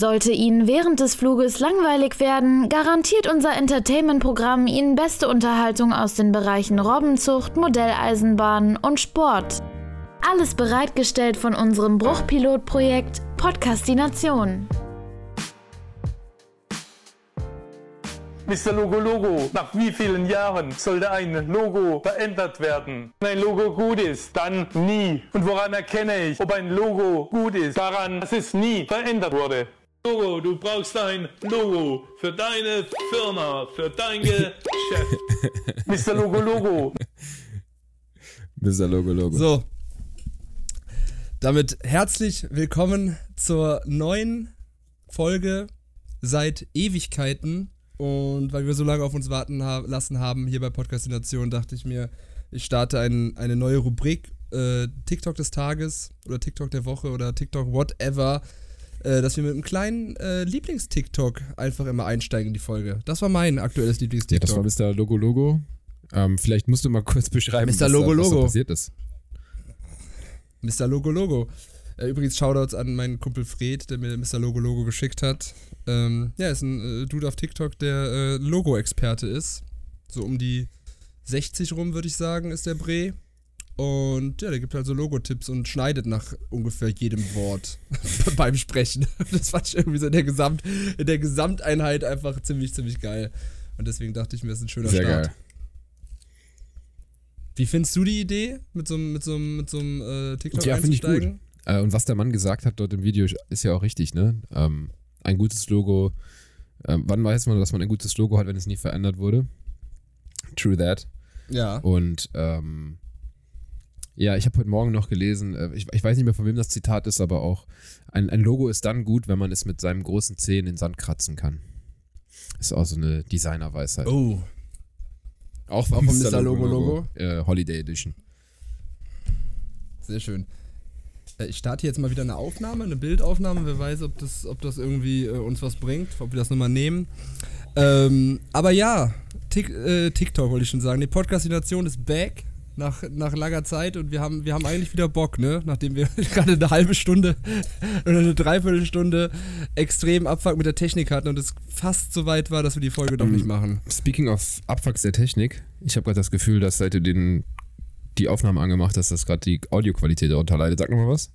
Sollte Ihnen während des Fluges langweilig werden, garantiert unser Entertainment-Programm Ihnen beste Unterhaltung aus den Bereichen Robbenzucht, Modelleisenbahn und Sport. Alles bereitgestellt von unserem Bruchpilotprojekt Podcastination. Mr. Logo Logo, nach wie vielen Jahren sollte ein Logo verändert werden? Wenn ein Logo gut ist, dann nie. Und woran erkenne ich, ob ein Logo gut ist? Daran, dass es nie verändert wurde. Logo, du brauchst ein Logo für deine Firma, für dein Geschäft. Mr. Logo Logo. Mr. Logo Logo. So. Damit herzlich willkommen zur neuen Folge seit Ewigkeiten und weil wir so lange auf uns warten ha lassen haben hier bei Podcastination, dachte ich mir, ich starte ein, eine neue Rubrik, äh, TikTok des Tages oder TikTok der Woche oder TikTok whatever, äh, dass wir mit einem kleinen äh, Lieblings-TikTok einfach immer einsteigen in die Folge. Das war mein aktuelles Lieblings-TikTok. Ja, das war Mr. Logo Logo. Ähm, vielleicht musst du mal kurz beschreiben, Mr. Logo was, da, was da Logo. passiert ist. Mr. Logo Logo. Äh, übrigens Shoutouts an meinen Kumpel Fred, der mir Mr. Logo Logo geschickt hat. Ähm, ja, ist ein äh, Dude auf TikTok, der äh, Logo-Experte ist. So um die 60 rum, würde ich sagen, ist der Bre. Und ja, der gibt halt so Logo-Tipps und schneidet nach ungefähr jedem Wort beim Sprechen. Das fand ich irgendwie so in der, Gesamt, in der Gesamteinheit einfach ziemlich, ziemlich geil. Und deswegen dachte ich mir, das ist ein schöner Sehr Start. geil. Wie findest du die Idee, mit so einem mit so mit so äh, TikTok Ja, finde ich gut. Äh, und was der Mann gesagt hat dort im Video ist ja auch richtig, ne? Ähm, ein gutes Logo. Ähm, wann weiß man, dass man ein gutes Logo hat, wenn es nie verändert wurde? True that. Ja. Und ähm, ja, ich habe heute Morgen noch gelesen, äh, ich, ich weiß nicht mehr, von wem das Zitat ist, aber auch ein, ein Logo ist dann gut, wenn man es mit seinem großen Zeh in den Sand kratzen kann. Ist auch so eine Designerweisheit. Oh. Auch von Mr. Logo Logo? Äh, Holiday Edition. Sehr schön. Äh, Ich starte jetzt mal wieder eine Aufnahme, eine Bildaufnahme. Wer weiß, ob das, ob das irgendwie äh, uns was bringt, ob wir das nochmal nehmen. Ähm, aber ja, Tik, äh, TikTok wollte ich schon sagen. Die Podcastination ist back nach, nach langer Zeit und wir haben, wir haben eigentlich wieder Bock, ne? Nachdem wir gerade eine halbe Stunde oder eine Dreiviertelstunde extrem Abfuck mit der Technik hatten und es fast so weit war, dass wir die Folge doch Ähm, nicht machen. Speaking of Abfucks der Technik, ich habe gerade das Gefühl, dass seit du den, die Aufnahme angemacht hast, dass gerade die Audioqualität darunter leidet. Sag nochmal was.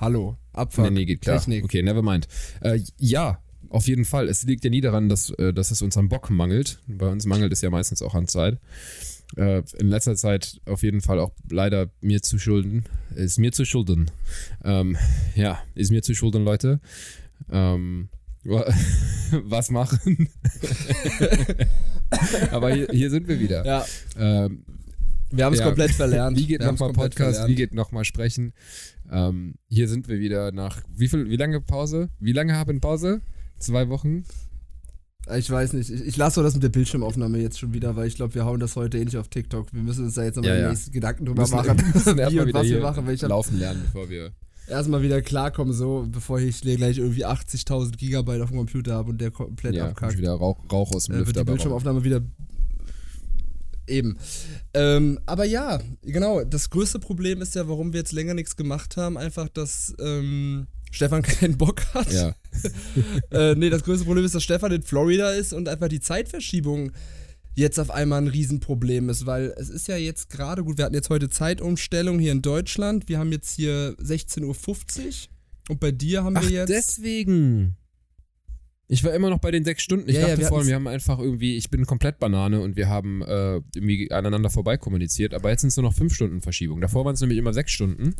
Hallo, Abfuck, nee, nee, geht klar. Technik. Okay, never mind. Äh, ja, auf jeden Fall. Es liegt ja nie daran, dass, äh, dass es uns am Bock mangelt. Bei uns mangelt es ja meistens auch an Zeit. Äh, in letzter Zeit auf jeden Fall auch leider mir zu schulden. Ist mir zu schulden. Ähm, ja, ist mir zu schulden, Leute. Ähm, wa- was machen? Aber hier, hier sind wir wieder. Ja, Ähm, wir haben es Ja. komplett verlernt. wie geht nochmal Podcast? verlernt. Wie geht nochmal Sprechen? Ähm, hier sind wir wieder nach wie viel, wie lange Pause? Wie lange haben Pause? Zwei Wochen? Ich weiß nicht. Ich, ich lasse so das mit der Bildschirmaufnahme jetzt schon wieder, weil ich glaube, wir hauen das heute eh nicht auf TikTok. Wir müssen uns da jetzt nochmal Ja, ja, Gedanken drüber Müssen- machen, wie und was wir machen. Weil ich laufen lernen, bevor wir. erstmal wieder klarkommen, so, bevor ich gleich irgendwie 80.000 Gigabyte auf dem Computer habe und der komplett Ja, abkackt. wieder Rauch, Rauch aus dem Äh, wird Lüfter. die Bildschirmaufnahme wieder. Eben. Ähm, aber ja, genau. Das größte Problem ist ja, warum wir jetzt länger nichts gemacht haben, einfach, dass ähm, Stefan keinen Bock hat. Ja, äh, nee, das größte Problem ist, dass Stefan in Florida ist und einfach die Zeitverschiebung jetzt auf einmal ein Riesenproblem ist, weil es ist ja jetzt gerade gut, wir hatten jetzt heute Zeitumstellung hier in Deutschland, wir haben jetzt hier 16.50 Uhr und bei dir haben Ach, wir jetzt... deswegen. Ich war immer noch bei den sechs Stunden. Ich Ja, ja, dachte wir vorhin, wir haben einfach irgendwie, ich bin komplett Banane und wir haben äh, irgendwie aneinander vorbei kommuniziert, aber jetzt sind es nur noch fünf Stunden Verschiebung. Davor waren es nämlich immer sechs Stunden.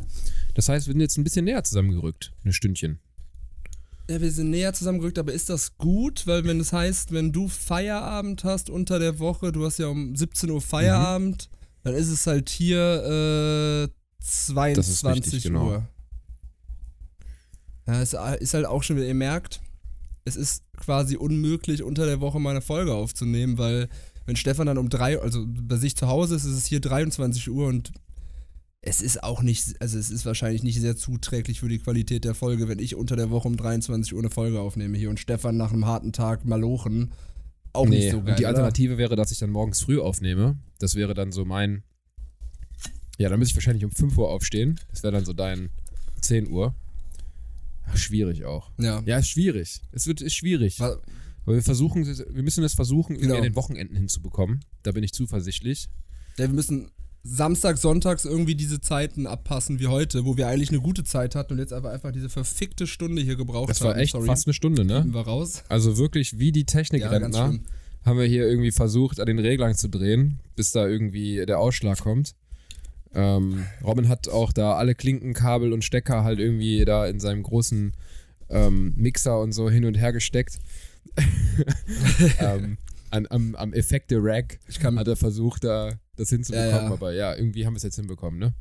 Das heißt, wir sind jetzt ein bisschen näher zusammengerückt. Ein Stündchen. Ja, wir sind näher zusammengerückt, aber ist das gut? Weil wenn es heißt, wenn du Feierabend hast unter der Woche, du hast ja um 17 Uhr Feierabend, dann ist es halt hier äh, 22 richtig, genau. Uhr. Ja, es ist halt auch schon wieder, ihr merkt, es ist quasi unmöglich, unter der Woche mal eine Folge aufzunehmen, weil wenn Stefan dann um drei, also bei sich zu Hause ist, ist es hier 23 Uhr und es ist auch nicht, also es ist wahrscheinlich nicht sehr zuträglich für die Qualität der Folge, wenn ich unter der Woche um 23 Uhr eine Folge aufnehme hier und Stefan nach einem harten Tag malochen. Auch nicht so geil. und die oder? Alternative wäre, dass ich dann morgens früh aufnehme. Das wäre dann so mein. Ja, dann müsste ich wahrscheinlich um 5 Uhr aufstehen. Das wäre dann so dein 10 Uhr. Schwierig auch. Ja. Ja, ist schwierig. Es wird ist schwierig. Wa- Aber wir versuchen, wir müssen es versuchen, irgendwie Genau. an den Wochenenden hinzubekommen. Da bin ich zuversichtlich. Ja, wir müssen Samstag, Sonntags irgendwie diese Zeiten abpassen wie heute, wo wir eigentlich eine gute Zeit hatten und jetzt aber einfach diese verfickte Stunde hier gebraucht Das haben. war echt Sorry. fast eine Stunde, ne? Sind wir raus? Also wirklich wie die Ja, Technikrentner schlimm. haben wir hier irgendwie versucht, an den Reglern zu drehen, bis da irgendwie der Ausschlag kommt. Ähm, Robin hat auch da alle Klinkenkabel und Stecker halt irgendwie da in seinem großen ähm, Mixer und so hin und her gesteckt. ähm, an, am, am Effekte-Rack Ich kann, hat er versucht, da das hinzubekommen, Ja, ja. aber ja, irgendwie haben wir es jetzt hinbekommen, ne?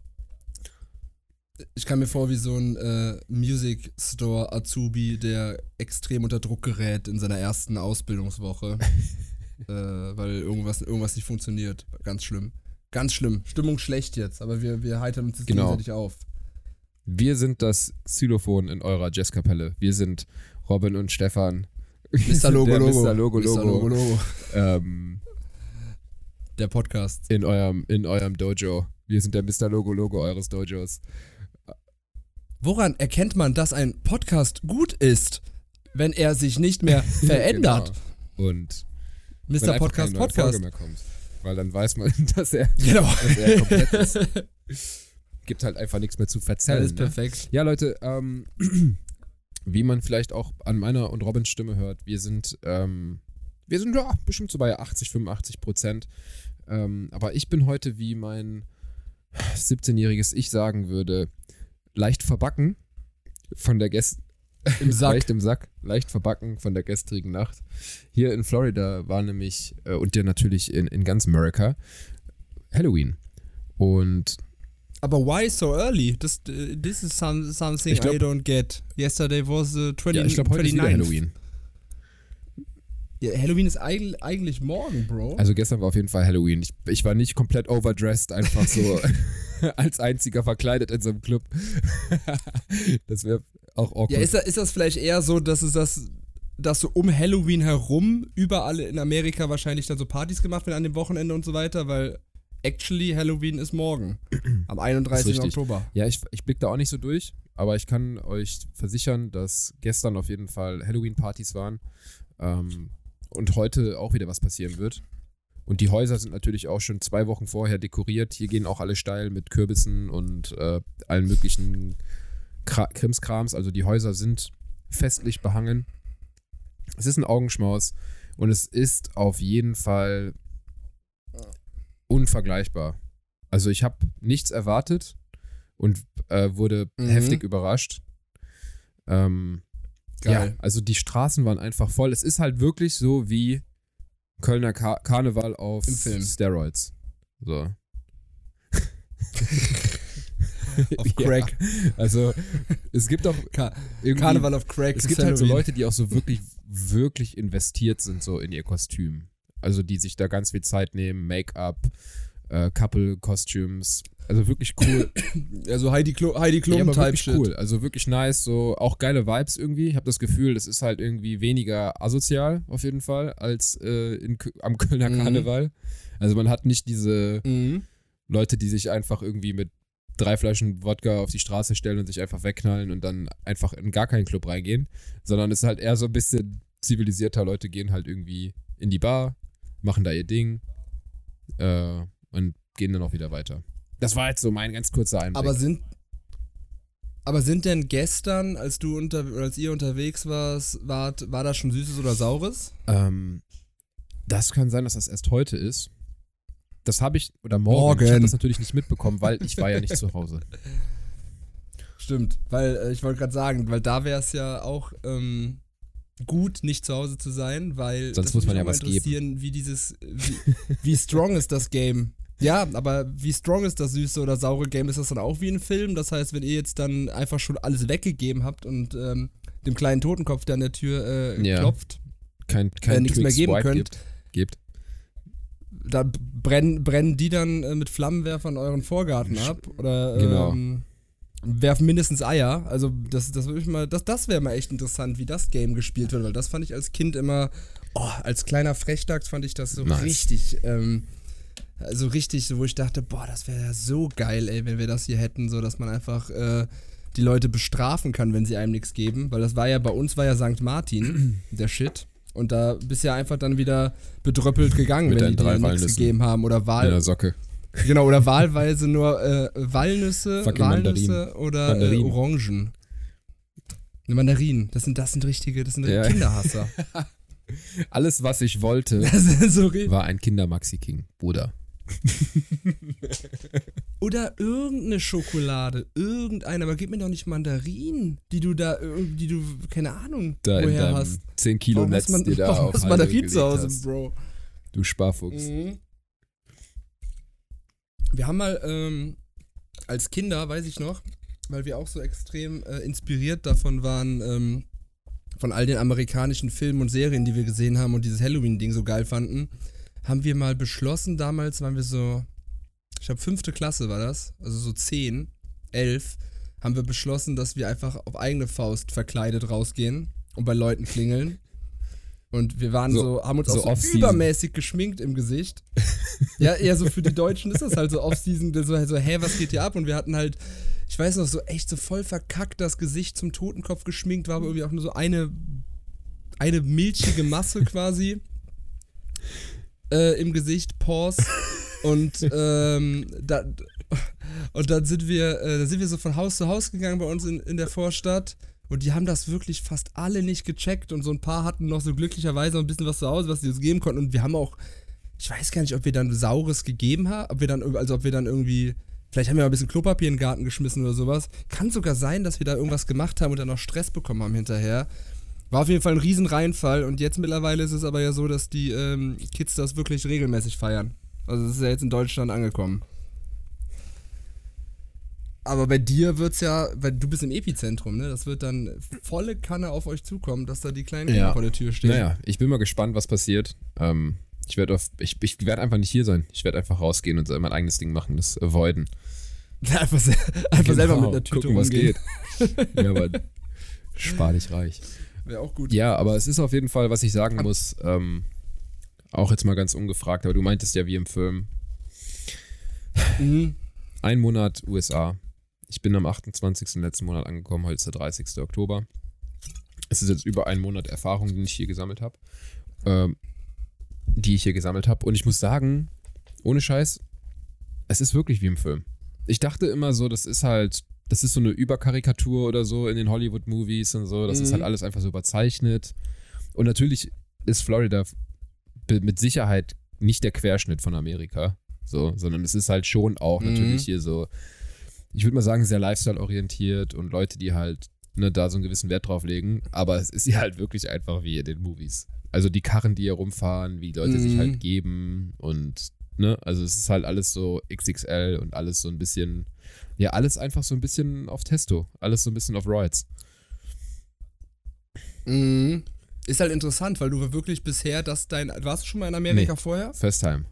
ich kann mir vor wie so ein äh, Music Store Azubi, der extrem unter Druck gerät in seiner ersten Ausbildungswoche, äh, weil irgendwas, irgendwas nicht funktioniert. Ganz schlimm. Ganz schlimm. Stimmung schlecht jetzt, aber wir, wir heitern uns jetzt Genau. gegenseitig auf. Wir sind das Xylophon in eurer Jazzkapelle. Wir sind Robin und Stefan. Mr. Logo der Logo. Mr. Logo Mr. Logo. Logo Logo. Ähm, Der Podcast. in, eurem, in eurem Dojo. Wir sind der Mr. Logo Logo eures Dojos. Woran erkennt man, dass ein Podcast gut ist, wenn er sich nicht mehr verändert? Genau. Und Mr. Podcast Podcast. Weil dann weiß man, dass er, Genau. dass er komplett ist. Gibt halt einfach nichts mehr zu verzählen. Alles ne? perfekt. Ja, Leute, ähm, wie man vielleicht auch an meiner und Robins Stimme hört, wir sind, ähm, wir sind ja bestimmt so bei 80, 85 Prozent. Ähm, aber ich bin heute, wie mein 17-jähriges Ich sagen würde, leicht verbacken von der Gäst Im Sack. leicht im Sack, leicht verbacken von der gestrigen Nacht. Hier in Florida war nämlich, äh, und ja natürlich in, in ganz America, Halloween. Und Aber why so early? This, uh, this is some, something Ich glaub- I don't get. Yesterday was the 20, ja, ich glaube, heute ist wieder 29th. Halloween. Ja, Halloween ist eigentlich, eigentlich morgen, Bro. Also gestern war auf jeden Fall Halloween. Ich, ich war nicht komplett overdressed, einfach so als einziger verkleidet in so einem Club. das wäre auch awkward. ja, ist das, ist das vielleicht eher so, dass es das, dass so um Halloween herum überall in Amerika wahrscheinlich dann so Partys gemacht werden an dem Wochenende und so weiter, weil actually Halloween ist morgen. Am 31. richtig. Oktober. ja, ich, ich blick da auch nicht so durch, aber ich kann euch versichern, dass gestern auf jeden Fall Halloween-Partys waren ähm, und heute auch wieder was passieren wird. Und die Häuser sind natürlich auch schon zwei Wochen vorher dekoriert. Hier gehen auch alle steil mit Kürbissen und äh, allen möglichen Krimskrams. Also die Häuser sind festlich behangen. Es ist ein Augenschmaus und es ist auf jeden Fall unvergleichbar. Also ich habe nichts erwartet und äh, wurde Mhm. heftig überrascht. Ähm, Geil. ja, also die Straßen waren einfach voll. Es ist halt wirklich so wie Kölner Kar Karneval auf. Steroids. So. Auf Crack. Ja, also es gibt auch Ka Karneval auf Crack. es gibt halt so Halloween. Leute, die auch so wirklich, wirklich investiert sind so in ihr Kostüm. Also die sich da ganz viel Zeit nehmen, Make-up, äh, Couple-Costumes. Also wirklich cool. Ja, so Heidi, Klo Heidi Ja, Klum aber Type Shit. cool. Also wirklich nice. So auch geile Vibes irgendwie. Ich habe das Gefühl, das ist halt irgendwie weniger asozial auf jeden Fall als äh, in, am Kölner Mhm. Karneval. Also man hat nicht diese Mhm. Leute, die sich einfach irgendwie mit drei Flaschen Wodka auf die Straße stellen und sich einfach wegknallen und dann einfach in gar keinen Club reingehen, sondern es ist halt eher so ein bisschen zivilisierter. Leute gehen halt irgendwie in die Bar, machen da ihr Ding äh, und gehen dann auch wieder weiter. Das war jetzt so mein ganz kurzer Einblick. Aber sind aber sind denn gestern, als du unter als ihr unterwegs warst, wart, war das schon Süßes oder Saures? Ähm, das kann sein, dass das erst heute ist. Das habe ich, oder morgen. Ich Morgen. habe das natürlich nicht mitbekommen, weil ich war ja nicht zu Hause. Stimmt, weil äh, ich wollte gerade sagen, weil da wäre es ja auch ähm, gut, nicht zu Hause zu sein, weil Sonst das muss man ja was interessieren, wie dieses, wie, wie strong ist das Game? Ja, aber wie strong ist das süße oder saure Game? Ist das dann auch wie ein Film? Das heißt, wenn ihr jetzt dann einfach schon alles weggegeben habt und ähm, dem kleinen Totenkopf, der an der Tür äh, Ja. klopft, Kein, kein äh, nichts mehr Twix geben Swipe könnt, Gibt. gibt. Da brennen, brennen die dann äh, mit Flammenwerfern euren Vorgarten ab oder Genau. ähm, werfen mindestens Eier. Also das, das würde ich mal, das, das wäre mal echt interessant, wie das Game gespielt wird, weil das fand ich als Kind immer, oh, als kleiner Frechdachs fand ich das so Nice. richtig, ähm, so richtig, so, wo ich dachte, boah, das wäre ja so geil, ey, wenn wir das hier hätten, so dass man einfach äh, die Leute bestrafen kann, wenn sie einem nichts geben, weil das war ja bei uns war ja St. Martin der Shit und da bist du ja einfach dann wieder bedröppelt gegangen, Mit wenn die dir nichts gegeben haben oder In der Wahl Socke. genau oder wahlweise nur äh, Walnüsse, Fucking Walnüsse Mandarinen. oder äh, Mandarinen. Orangen. Ne, Mandarinen, das sind das sind richtige, das sind Ja. Kinderhasser. Alles, was ich wollte, so war ein Kinder-Maxi-King, Bruder. Oder irgendeine Schokolade, irgendeine, aber gib mir doch nicht Mandarinen, die du da, die du, keine Ahnung, Da in woher hast. 10 Kilo Warum Netz, man, dir da warum auf Mandarinen zu Hause, hast. Bro? Du Sparfuchs. Mhm. Wir haben mal ähm, als Kinder, weiß ich noch, weil wir auch so extrem äh, inspiriert davon waren, ähm, von all den amerikanischen Filmen und Serien, die wir gesehen haben und dieses Halloween-Ding so geil fanden, haben wir mal beschlossen, damals waren wir so, ich glaube fünfte Klasse war das, also so zehn, elf, haben wir beschlossen, dass wir einfach auf eigene Faust verkleidet rausgehen und bei Leuten klingeln. Und wir waren so, So- haben uns so auch so übermäßig geschminkt im Gesicht. ja, eher so für die Deutschen ist das halt so Off-Season, so, so, hä, was geht hier ab? Und wir hatten halt, ich weiß noch, so echt so voll verkackt das Gesicht zum Totenkopf geschminkt, war aber irgendwie auch nur so eine, eine milchige Masse quasi äh, im Gesicht, Pause. Und, ähm, da, und dann sind wir, äh, dann sind wir so von Haus zu Haus gegangen bei uns in, in der Vorstadt. Und die haben das wirklich fast alle nicht gecheckt. Und so ein paar hatten noch so glücklicherweise ein bisschen was zu Hause, was sie uns geben konnten. Und wir haben auch, ich weiß gar nicht, ob wir dann Saures gegeben haben, ob wir dann, also ob wir dann irgendwie, vielleicht haben wir mal ein bisschen Klopapier in den Garten geschmissen oder sowas. Kann sogar sein, dass wir da irgendwas gemacht haben und dann noch Stress bekommen haben hinterher. War auf jeden Fall ein riesen Reinfall und jetzt mittlerweile ist es aber ja so, dass die ähm, Kids das wirklich regelmäßig feiern. Also es ist ja jetzt in Deutschland angekommen. Aber bei dir wird's ja, weil du bist im Epizentrum, ne? Das wird dann volle Kanne auf euch zukommen, dass da die kleinen Kinder Ja. vor der Tür stehen. Naja, ich bin mal gespannt, was passiert. Ähm, ich werde ich, ich werd einfach nicht hier sein. Ich werde einfach rausgehen und mein eigenes Ding machen, das avoiden. Einfach, einfach selber mit Genau, einer Tüte gucken, was geht. ja, aber spar dich reich. Wäre auch gut. Ja, aber es ist auf jeden Fall, was ich sagen muss, ähm, auch jetzt mal ganz ungefragt, aber du meintest ja wie im Film, Mhm. ein Monat USA. Ich bin am 28. letzten Monat angekommen, heute ist der 30. Oktober. Es ist jetzt über einen Monat Erfahrung, den ich hier gesammelt habe. Ähm, die ich hier gesammelt habe. Und ich muss sagen, ohne Scheiß, es ist wirklich wie im Film. Ich dachte immer so, das ist halt, das ist so eine Überkarikatur oder so in den Hollywood-Movies und so. Das ist Mhm. halt alles einfach so überzeichnet. Und natürlich ist Florida mit Sicherheit nicht der Querschnitt von Amerika, so, sondern es ist halt schon auch Mhm. natürlich hier so, ich würde mal sagen, sehr Lifestyle-orientiert und Leute, die halt ne, da so einen gewissen Wert drauf legen. Aber es ist ja halt wirklich einfach wie in den Movies. Also die Karren, die hier rumfahren, wie Leute sich Mhm. halt geben und ne, also es ist halt alles so XXL und alles so ein bisschen, ja, alles einfach so ein bisschen auf Testo, alles so ein bisschen auf Roids. Mhm. Ist halt interessant, weil du wirklich bisher das dein. Warst du schon mal in Amerika Nee. vorher? First time.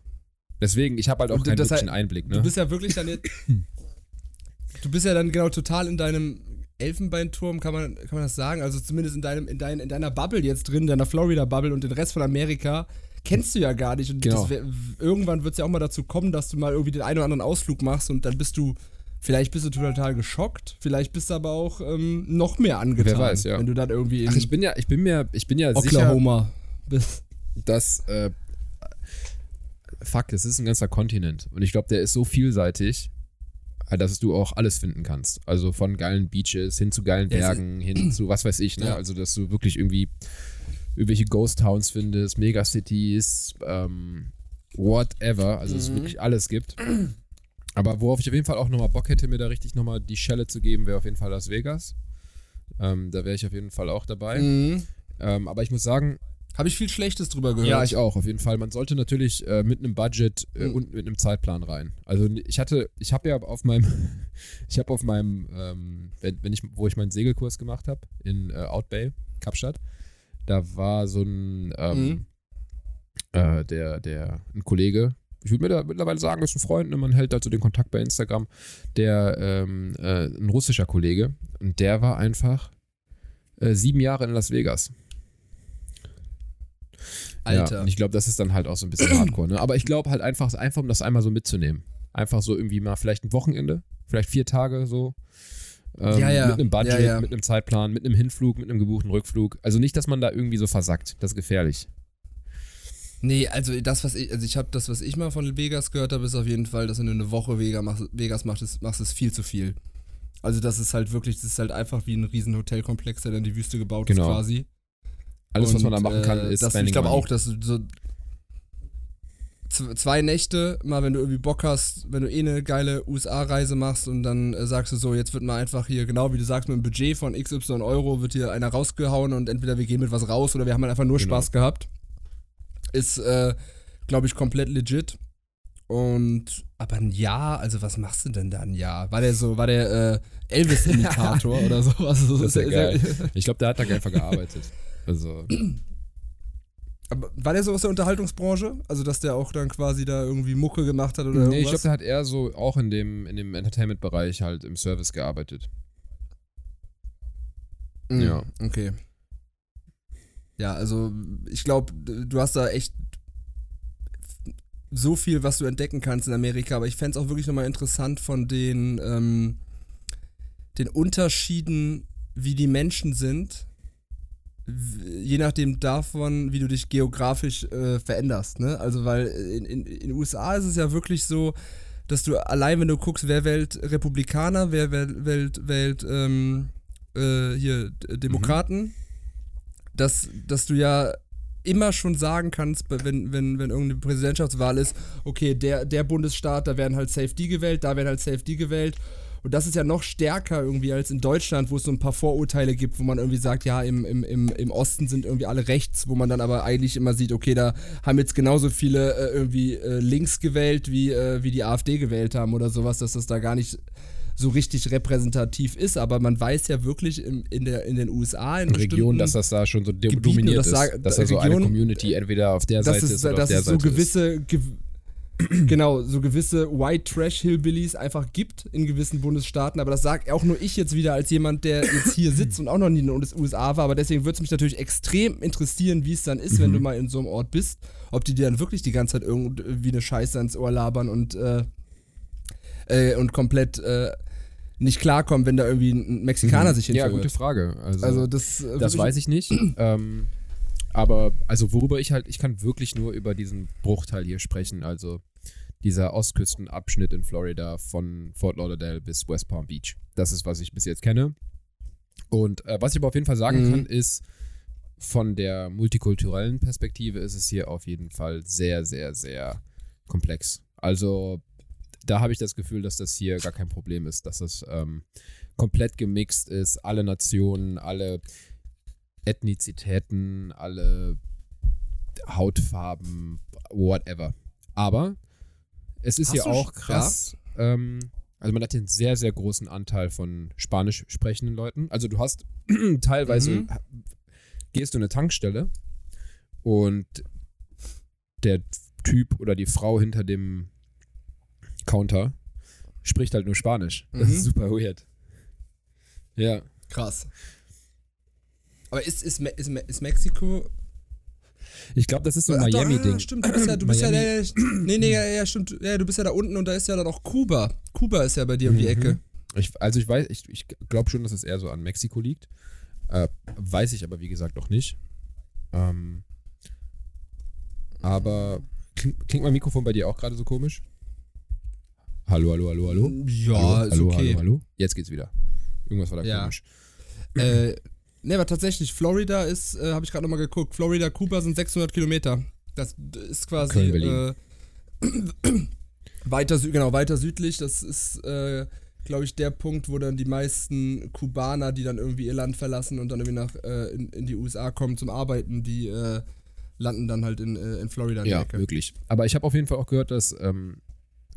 Deswegen, ich habe halt auch Und keinen wirklichen heißt, Einblick, Du ne? bist ja wirklich dann jetzt. du bist ja dann genau total in deinem Elfenbeinturm, kann man, kann man das sagen? Also zumindest in, deinem, in, dein, in deiner Bubble jetzt drin, in deiner Florida-Bubble und den Rest von Amerika kennst du ja gar nicht. Und Genau. wär, irgendwann wird es ja auch mal dazu kommen, dass du mal irgendwie den einen oder anderen Ausflug machst und dann bist du. Vielleicht bist du total geschockt, vielleicht bist du aber auch ähm, noch mehr angetan. Wer weiß, ja. Wenn du dann irgendwie in Ach, ich bin ja, ich bin mir, ich bin ja sicher, Oklahoma bist. dass äh, fuck, es ist ein ganzer Kontinent und ich glaube, der ist so vielseitig, äh, dass du auch alles finden kannst. Also von geilen Beaches hin zu geilen Bergen, hin zu was weiß ich, ne? Ja. Also dass du wirklich irgendwie irgendwelche Ghost Towns findest, Megacities, ähm, whatever, also es Mhm. wirklich alles gibt. Aber worauf ich auf jeden Fall auch nochmal Bock hätte, mir da richtig nochmal die Schelle zu geben, wäre auf jeden Fall Las Vegas. Ähm, da wäre ich auf jeden Fall auch dabei. Mhm. Ähm, aber ich muss sagen, Habe ich viel Schlechtes drüber gehört. ja, ich auch, auf jeden Fall. Man sollte natürlich äh, mit einem Budget äh, Mhm. und mit einem Zeitplan rein. Also ich hatte, ich habe ja auf meinem, ich habe auf meinem, ähm, wenn, wenn ich, wo ich meinen Segelkurs gemacht habe in äh, Outbay, Kapstadt, da war so ein, ähm, Mhm. äh, der, der, ein Kollege, ich würde mir da mittlerweile sagen, ist ein Freund, ne? man hält also den Kontakt bei Instagram, der, ähm, äh, ein russischer Kollege, und der war einfach äh, sieben Jahre in Las Vegas. Alter. Ja, und ich glaube, das ist dann halt auch so ein bisschen hardcore, ne? Aber ich glaube halt einfach, einfach, um das einmal so mitzunehmen. Einfach so irgendwie mal vielleicht ein Wochenende, vielleicht vier Tage so. Ähm, Ja, ja. Mit einem Budget, Ja, mit einem Zeitplan, mit einem Hinflug, mit einem gebuchten Rückflug. Also nicht, dass man da irgendwie so versackt. Das ist gefährlich. Nee, also das, was ich, also ich habe das, was ich mal von Vegas gehört habe, ist auf jeden Fall, dass wenn du eine Woche Vegas machst, Vegas machst, ist, machst viel zu viel. Also das ist halt wirklich, das ist halt einfach wie ein riesen Hotelkomplex, der in die Wüste gebaut Genau. ist quasi. Alles, was Und, man da machen kann, äh, ist das, Ich glaube auch, dass du so zwei Nächte, mal wenn du irgendwie Bock hast, wenn du eh eine geile USA-Reise machst und dann äh, sagst du so, jetzt wird mal einfach hier, genau wie du sagst, mit einem Budget von XY Euro wird hier einer rausgehauen und entweder wir gehen mit was raus oder wir haben halt einfach nur Genau. Spaß gehabt. Ist, äh, glaube ich, komplett legit. Und, aber ein Jahr, also was machst du denn da ein Jahr? War der so, war der äh, Elvis-Imitator oder so? Also, Das ist ja geil. Ich glaube, der hat da einfach gearbeitet. Also, Aber war der so aus der Unterhaltungsbranche? Also, dass der auch dann quasi da irgendwie Mucke gemacht hat oder nee, ich glaube, irgendwas? der hat eher so auch in dem, in dem Entertainment-Bereich halt im Service gearbeitet. Mhm, ja. Okay. Ja, also ich glaube, du hast da echt so viel, was du entdecken kannst in Amerika, aber ich fände es auch wirklich nochmal interessant von den, ähm, den Unterschieden, wie die Menschen sind, je nachdem davon, wie du dich geografisch äh, veränderst. Ne? Also, weil in, in, in den USA ist es ja wirklich so, dass du allein, wenn du guckst, wer wählt Republikaner, wer wählt, wählt, wählt ähm, äh, hier Demokraten, dass, dass du ja immer schon sagen kannst, wenn, wenn, wenn irgendeine Präsidentschaftswahl ist, okay, der, der Bundesstaat, da werden halt Safe die gewählt, da werden halt Safe die gewählt. Und das ist ja noch stärker irgendwie als in Deutschland, wo es so ein paar Vorurteile gibt, wo man irgendwie sagt, ja, im, im, im, im Osten sind irgendwie alle rechts, wo man dann aber eigentlich immer sieht, okay, da haben jetzt genauso viele äh, irgendwie äh, links gewählt, wie, äh, wie die AfD gewählt haben oder sowas, dass das da gar nicht so richtig repräsentativ ist. Aber man weiß ja wirklich in, in, der, in den USA, in Regionen, dass das da schon so Gebieten, dominiert das ist. dass da so eine Community entweder auf der Seite es, ist oder auf der es so Seite ist. gewisse, gew genau, so gewisse White Trash Hillbillies einfach gibt in gewissen Bundesstaaten, aber das sage auch nur ich jetzt wieder als jemand, der jetzt hier sitzt und auch noch nie in den USA war, aber deswegen würde es mich natürlich extrem interessieren, wie es dann ist, wenn Mhm. du mal in so einem Ort bist, ob die dir dann wirklich die ganze Zeit irgendwie eine Scheiße ans Ohr labern und, äh, äh, und komplett äh, nicht klarkommen, wenn da irgendwie ein Mexikaner sich Mhm. Ja, gute Frage. Also, Also das, äh, das weiß ich nicht. ähm, aber also worüber ich halt, ich kann wirklich nur über diesen Bruchteil hier sprechen. Also dieser Ostküstenabschnitt in Florida von Fort Lauderdale bis West Palm Beach. Das ist, was ich bis jetzt kenne. Und äh, was ich aber auf jeden Fall sagen Mhm. kann, ist, von der multikulturellen Perspektive ist es hier auf jeden Fall sehr, sehr, sehr komplex. Also da habe ich das Gefühl, dass das hier gar kein Problem ist, dass das ähm, komplett gemixt ist, alle Nationen, alle Ethnizitäten, alle Hautfarben, whatever. Aber es ist du auch krass. Ähm, also man hat hier einen sehr, sehr großen Anteil von spanisch sprechenden Leuten. Also du hast teilweise, Mhm. gehst du in eine Tankstelle und der Typ oder die Frau hinter dem Counter spricht halt nur Spanisch. Das Mhm. ist super weird. Ja. Krass. Aber ist, ist, ist, ist Mexiko. Ich glaube, das ist so ein Miami-Ding. Ah, stimmt, du bist ja, du bist ja, ja, ja, nee, nee, ja, ja, stimmt, ja, du bist ja da unten und da ist ja dann auch Kuba. Kuba ist ja bei dir um die Mhm. Ecke. Ich, also ich weiß, ich, ich glaube schon, dass es eher so an Mexiko liegt. Äh, weiß ich aber, wie gesagt, noch nicht. Ähm, aber klingt, klingt mein Mikrofon bei dir auch gerade so komisch? Hallo, hallo, hallo, hallo? Ja, hallo, ist hallo, okay. hallo, hallo. Jetzt geht's wieder. Irgendwas war da Ja. komisch. Äh, ne, aber tatsächlich, Florida ist, äh, habe ich gerade nochmal geguckt, Florida, Kuba sind 600 Kilometer. Das ist quasi äh, weiter, genau, weiter südlich. Das ist, äh, glaube ich, der Punkt, wo dann die meisten Kubaner, die dann irgendwie ihr Land verlassen und dann irgendwie nach äh, in, in die USA kommen zum Arbeiten, die äh, landen dann halt in, äh, in Florida. in Ja, Ecke. wirklich. Aber ich habe auf jeden Fall auch gehört, dass ähm,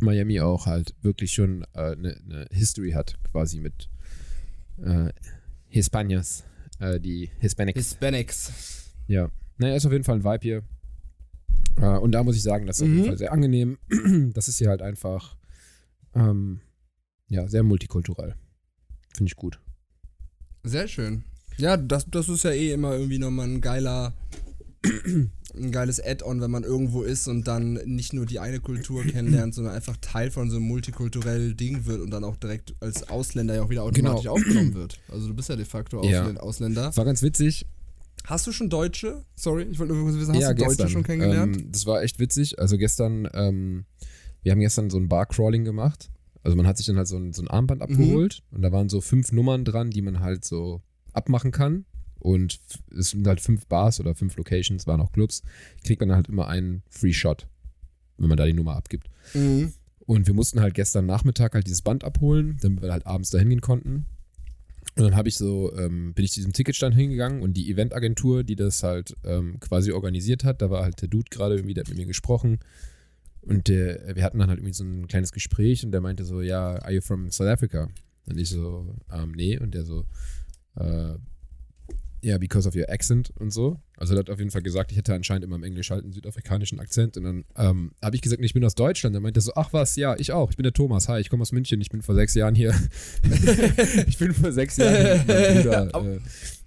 Miami auch halt wirklich schon eine äh, ne- ne History hat, quasi mit äh, Hispanias, äh, die Hispanics. Hispanics. Ja, naja, ist auf jeden Fall ein Vibe hier. Äh, und da muss ich sagen, das ist auf Mhm. jeden Fall sehr angenehm. Das ist hier halt einfach, ähm, ja, sehr multikulturell. Finde ich gut. Sehr schön. Ja, das, das ist ja eh immer irgendwie nochmal ein geiler, ein geiles Add-on, wenn man irgendwo ist und dann nicht nur die eine Kultur kennenlernt, sondern einfach Teil von so einem multikulturellen Ding wird und dann auch direkt als Ausländer ja auch wieder automatisch Genau. aufgenommen wird. Also du bist ja de facto Ja. Ausländer. Ausländer. War ganz witzig. Hast du schon Deutsche? Sorry, ich wollte nur kurz wissen, hast ja, du Deutsche gestern. schon kennengelernt? Ähm, das war echt witzig. Also gestern, ähm, wir haben gestern so ein Bar-Crawling gemacht. Also man hat sich dann halt so ein, so ein Armband abgeholt und da waren so fünf Nummern dran, die man halt so abmachen kann. Und es sind halt fünf Bars oder fünf Locations, waren auch Clubs. Kriegt man halt immer einen Free Shot, wenn man da die Nummer abgibt. Mhm. Und wir mussten halt gestern Nachmittag halt dieses Band abholen, damit wir halt abends dahin gehen konnten. Und dann habe ich so, ähm, bin ich zu diesem Ticketstand hingegangen und die Eventagentur, die das halt ähm, quasi organisiert hat, da war halt der Dude gerade irgendwie, der hat mit mir gesprochen. Und der, wir hatten dann halt irgendwie so ein kleines Gespräch und der meinte so, ja, are you from South Africa? Und ich so, ähm, nee. Und der so, äh, ja, because of your accent und so. Also er hat auf jeden Fall gesagt, ich hätte anscheinend immer im Englisch halt einen südafrikanischen Akzent. Und dann ähm, habe ich gesagt, nee, ich bin aus Deutschland. Dann meinte er so, ach was, ja, ich auch. Ich bin der Thomas. Hi, ich komme aus München. Ich bin vor sechs Jahren hier. ich bin vor sechs Jahren Bruder äh,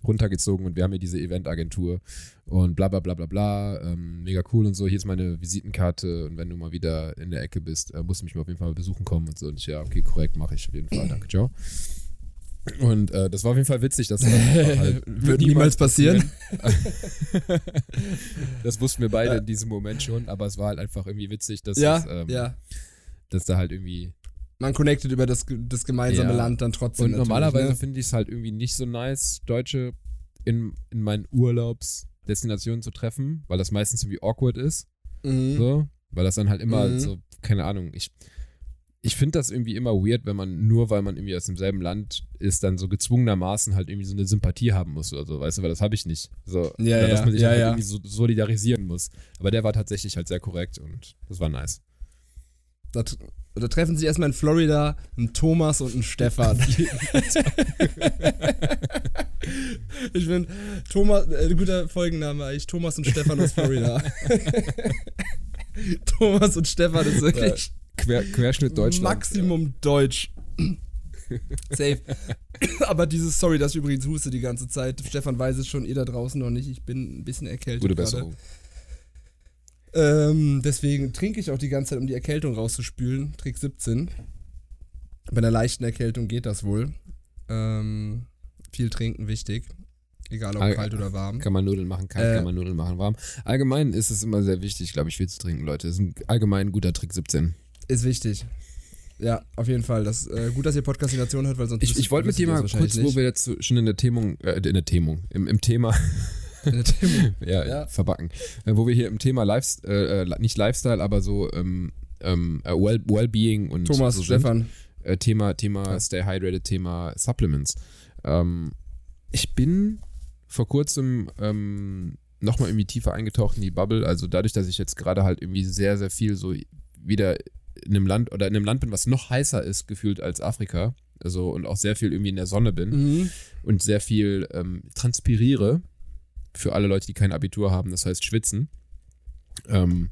runtergezogen und wir haben hier diese Eventagentur und bla bla bla bla bla. Ähm, mega cool und so. Hier ist meine Visitenkarte und wenn du mal wieder in der Ecke bist, äh, musst du mich mal auf jeden Fall besuchen kommen und so. Und ich, ja, okay, korrekt, mache ich auf jeden Fall. Danke, ciao. Und äh, das war auf jeden Fall witzig, dass halt, Wird niemals passieren. das wussten wir beide in diesem Moment schon, aber es war halt einfach irgendwie witzig, dass, Ja, es, ähm, ja. dass da halt irgendwie. Man connectet über das, das gemeinsame Ja. Land dann trotzdem. Und normalerweise ne? finde ich es halt irgendwie nicht so nice, Deutsche in, in meinen Urlaubsdestinationen zu treffen, weil das meistens irgendwie awkward ist. Mhm. So, weil das dann halt immer Mhm. so, keine Ahnung, ich. Ich finde das irgendwie immer weird, wenn man nur, weil man irgendwie aus demselben Land ist, dann so gezwungenermaßen halt irgendwie so eine Sympathie haben muss oder so, weißt du, weil das habe ich nicht. So, Ja, oder dass ja, man sich ja, halt ja. irgendwie so solidarisieren muss. Aber der war tatsächlich halt sehr korrekt und das war nice. Da, da treffen sich erstmal in Florida ein Thomas und ein Stefan. ich bin Thomas, äh, guter Folgenname eigentlich, Thomas und Stefan aus Florida. Thomas und Stefan ist wirklich Quer, Querschnitt Deutschland. Maximum Deutsch. Safe. Aber dieses, sorry, dass ich übrigens huste die ganze Zeit. Stefan weiß es schon, ihr da draußen noch nicht. Ich bin ein bisschen erkältet. Gute. Besserung. Ähm, deswegen trinke ich auch die ganze Zeit, um die Erkältung rauszuspülen. Trick 17. Bei einer leichten Erkältung geht das wohl. Ähm, viel trinken wichtig. Egal ob Al- kalt oder warm. Kann man Nudeln machen, kalt, Äh. kann man Nudeln machen, warm. Allgemein ist es immer sehr wichtig, glaube ich, viel zu trinken, Leute. Das ist ein allgemein ein guter Trick 17. Ist wichtig. Ja, auf jeden Fall. Das, äh, gut, dass ihr Podcastination hört, weil sonst. Ich, ich wollte mit dir mal kurz, wo wir jetzt schon in der Themung, äh, in der Themung, im, im Thema, nicht. ja, Ja. verbacken, äh, wo wir hier im Thema Lives, äh, äh, nicht Lifestyle, aber so ähm, ähm, äh, well, Wellbeing und Thomas, so Stefan. Sind, Thema, Thema Ja. Stay Hydrated, Thema Supplements. Ähm, ich bin vor kurzem ähm, nochmal irgendwie tiefer eingetaucht in die Bubble. Also dadurch, dass ich jetzt gerade halt irgendwie sehr, sehr viel so wieder in einem Land oder in einem Land bin, was noch heißer ist, gefühlt als Afrika. Also und auch sehr viel irgendwie in der Sonne bin Mhm. und sehr viel ähm, transpiriere. Für alle Leute, die kein Abitur haben, das heißt schwitzen. Ähm,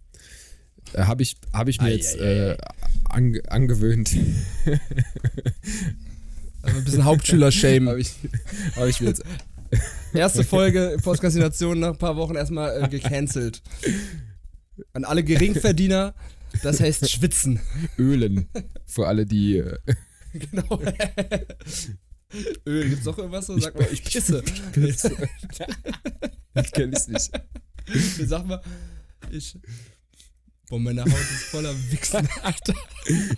äh, habe ich, hab ich mir Ei, jetzt äh, ange angewöhnt. Also ein bisschen Hauptschüler-Shame. habe ich, hab ich mir jetzt Erste Folge Podcastination nach ein paar Wochen erstmal äh, gecancelt. An alle Geringverdiener, das heißt schwitzen. Ölen. Für alle, die. Äh, Genau. Öl, gibt's noch irgendwas? So? Sag mal, ich pisse. ich kenne es nicht. Sag mal, ich. Boah, meine Haut ist voller Wichsen, Alter.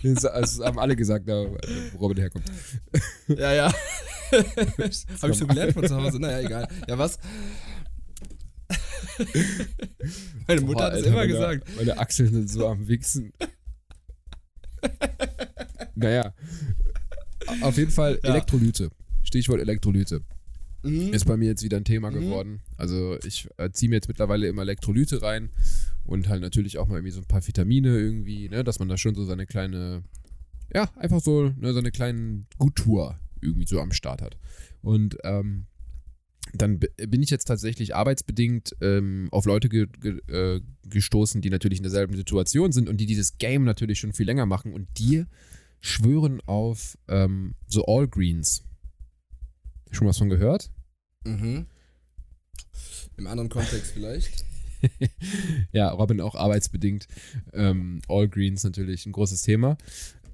Das, also, das haben alle gesagt, da, wo Robin herkommt. Ja, ja. Hab ich so gelernt von zu Hause. Naja, egal. Ja, was? Meine Mutter Boah, hat es immer meine, gesagt. Meine Achseln sind so am Wichsen. naja. Auf jeden Fall Ja. Elektrolyte. Stichwort Elektrolyte. Mhm. Ist bei mir jetzt wieder ein Thema Mhm. geworden. Also ich äh, ziehe mir jetzt mittlerweile immer Elektrolyte rein und halt natürlich auch mal irgendwie so ein paar Vitamine irgendwie, ne, dass man da schon so seine kleine, ja, einfach so ne, seine kleinen Guttour irgendwie so am Start hat. Und ähm, dann bin ich jetzt tatsächlich arbeitsbedingt ähm, auf Leute ge ge äh, gestoßen, die natürlich in derselben Situation sind und die dieses Game natürlich schon viel länger machen und die schwören auf ähm, so All Greens. Schon was von gehört? Mhm. Im anderen Kontext vielleicht. ja, Robin auch arbeitsbedingt. Ähm, All Greens natürlich ein großes Thema.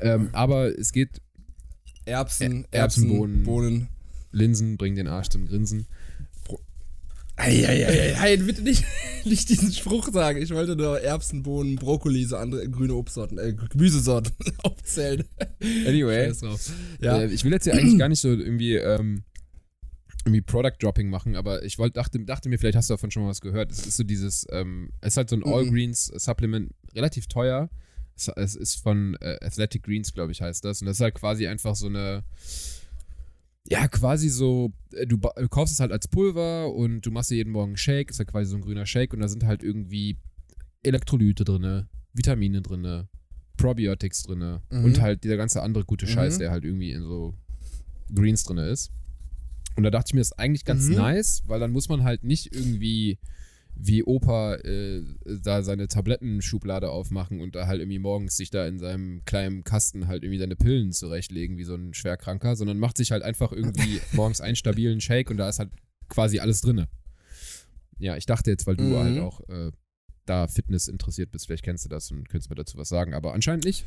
Ähm, aber es geht, Erbsen, Erbsenbohnen. Erbsen, Bohnen. Linsen bringen den Arsch zum Grinsen. Eieiei, bitte nicht, nicht diesen Spruch sagen. Ich wollte nur Erbsen, Bohnen, Brokkoli, so andere grüne Obstsorten, äh, Gemüsesorten aufzählen. Anyway. Ja. äh, ich will jetzt ja eigentlich gar nicht so irgendwie, ähm, irgendwie Product Dropping machen, aber ich wollte, dachte, dachte mir, vielleicht hast du davon schon mal was gehört. Es ist so dieses, ähm, es ist halt so ein All Mhm. Greens Supplement, relativ teuer. Es, es ist von äh, Athletic Greens, glaube ich, heißt das. Und das ist halt quasi einfach so eine, ja, quasi so, äh, du kaufst es halt als Pulver und du machst dir jeden Morgen einen Shake, ist halt quasi so ein grüner Shake und da sind halt irgendwie Elektrolyte drin, Vitamine drin, Probiotics drin Mhm. und halt dieser ganze andere gute Scheiß, Mhm. der halt irgendwie in so Greens drin ist. Und da dachte ich mir, das ist eigentlich ganz Mhm. nice, weil dann muss man halt nicht irgendwie wie Opa äh, da seine Tablettenschublade aufmachen und da halt irgendwie morgens sich da in seinem kleinen Kasten halt irgendwie seine Pillen zurechtlegen wie so ein Schwerkranker, sondern macht sich halt einfach irgendwie morgens einen stabilen Shake und da ist halt quasi alles drinne. Ja, ich dachte jetzt, weil du Mhm. halt auch äh, da Fitness interessiert bist, vielleicht kennst du das und könntest mir dazu was sagen, aber anscheinend nicht.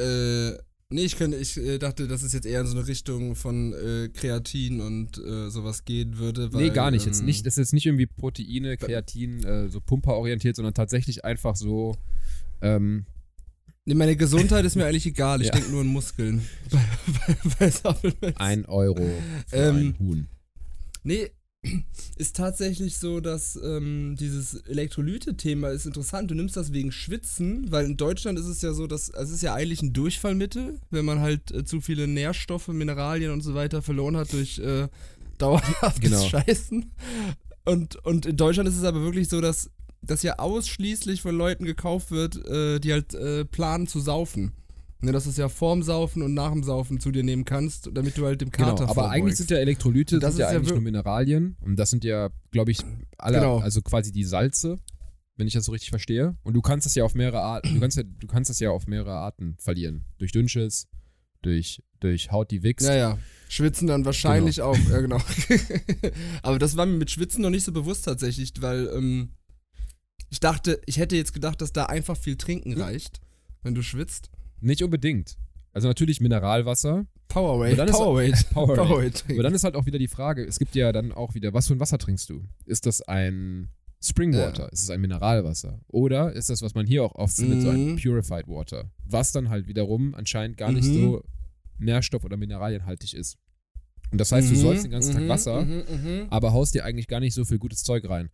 Äh, nee, ich, könnte, ich äh, dachte, dass es jetzt eher in so eine Richtung von äh, Kreatin und äh, sowas gehen würde. Weil, nee, gar nicht. Jetzt ähm, nicht. Das ist jetzt nicht irgendwie Proteine, Kreatin, äh, so pumperorientiert, sondern tatsächlich einfach so. Ähm, Nee, meine Gesundheit ist mir eigentlich egal. Ich Ja. denke nur an Muskeln. bei, bei, ein Euro für Ähm, ein Huhn. Nee, ist tatsächlich so, dass ähm, dieses Elektrolyte-Thema ist interessant. Du nimmst das wegen Schwitzen, weil in Deutschland ist es ja so, dass also es ist ja eigentlich ein Durchfallmittel, wenn man halt äh, zu viele Nährstoffe, Mineralien und so weiter verloren hat durch äh, dauerhaftes Genau. Scheißen. Und, und in Deutschland ist es aber wirklich so, dass das ja ausschließlich von Leuten gekauft wird, äh, die halt äh, planen zu saufen. Ne, dass du es ja vorm Saufen und nach dem Saufen zu dir nehmen kannst, damit du halt dem Genau, Kater aber eigentlich sind ja Elektrolyte Das sind ja ja eigentlich nur Mineralien und das sind ja, glaube ich, alle, Genau. also quasi die Salze, wenn ich das so richtig verstehe. Und du kannst das ja auf mehrere Arten, du kannst ja, du kannst das ja auf mehrere Arten verlieren. Durch Dünnschiss, durch, durch Haut, die wächst. Ja, ja. Schwitzen dann wahrscheinlich auch, ja genau. Aber das war mir mit Schwitzen noch nicht so bewusst tatsächlich, weil ähm, ich dachte, ich hätte jetzt gedacht, dass da einfach viel Trinken Hm. reicht, wenn du schwitzt. Nicht unbedingt. Also natürlich Mineralwasser, Powerade, Aber dann ist- Powerade, Powerade. Powerade. Aber dann ist halt auch wieder die Frage, es gibt ja dann auch wieder, was für ein Wasser trinkst du? Ist das ein Springwater? Ja. Ist es ein Mineralwasser? Oder ist das, was man hier auch oft findet, so ein Mhm. Purified Water? Was dann halt wiederum anscheinend gar nicht Mhm. so nährstoff- oder mineralienhaltig ist. Und das heißt, du sollst den ganzen Tag mhm, Wasser, Mhm, mhm. aber haust dir eigentlich gar nicht so viel gutes Zeug rein.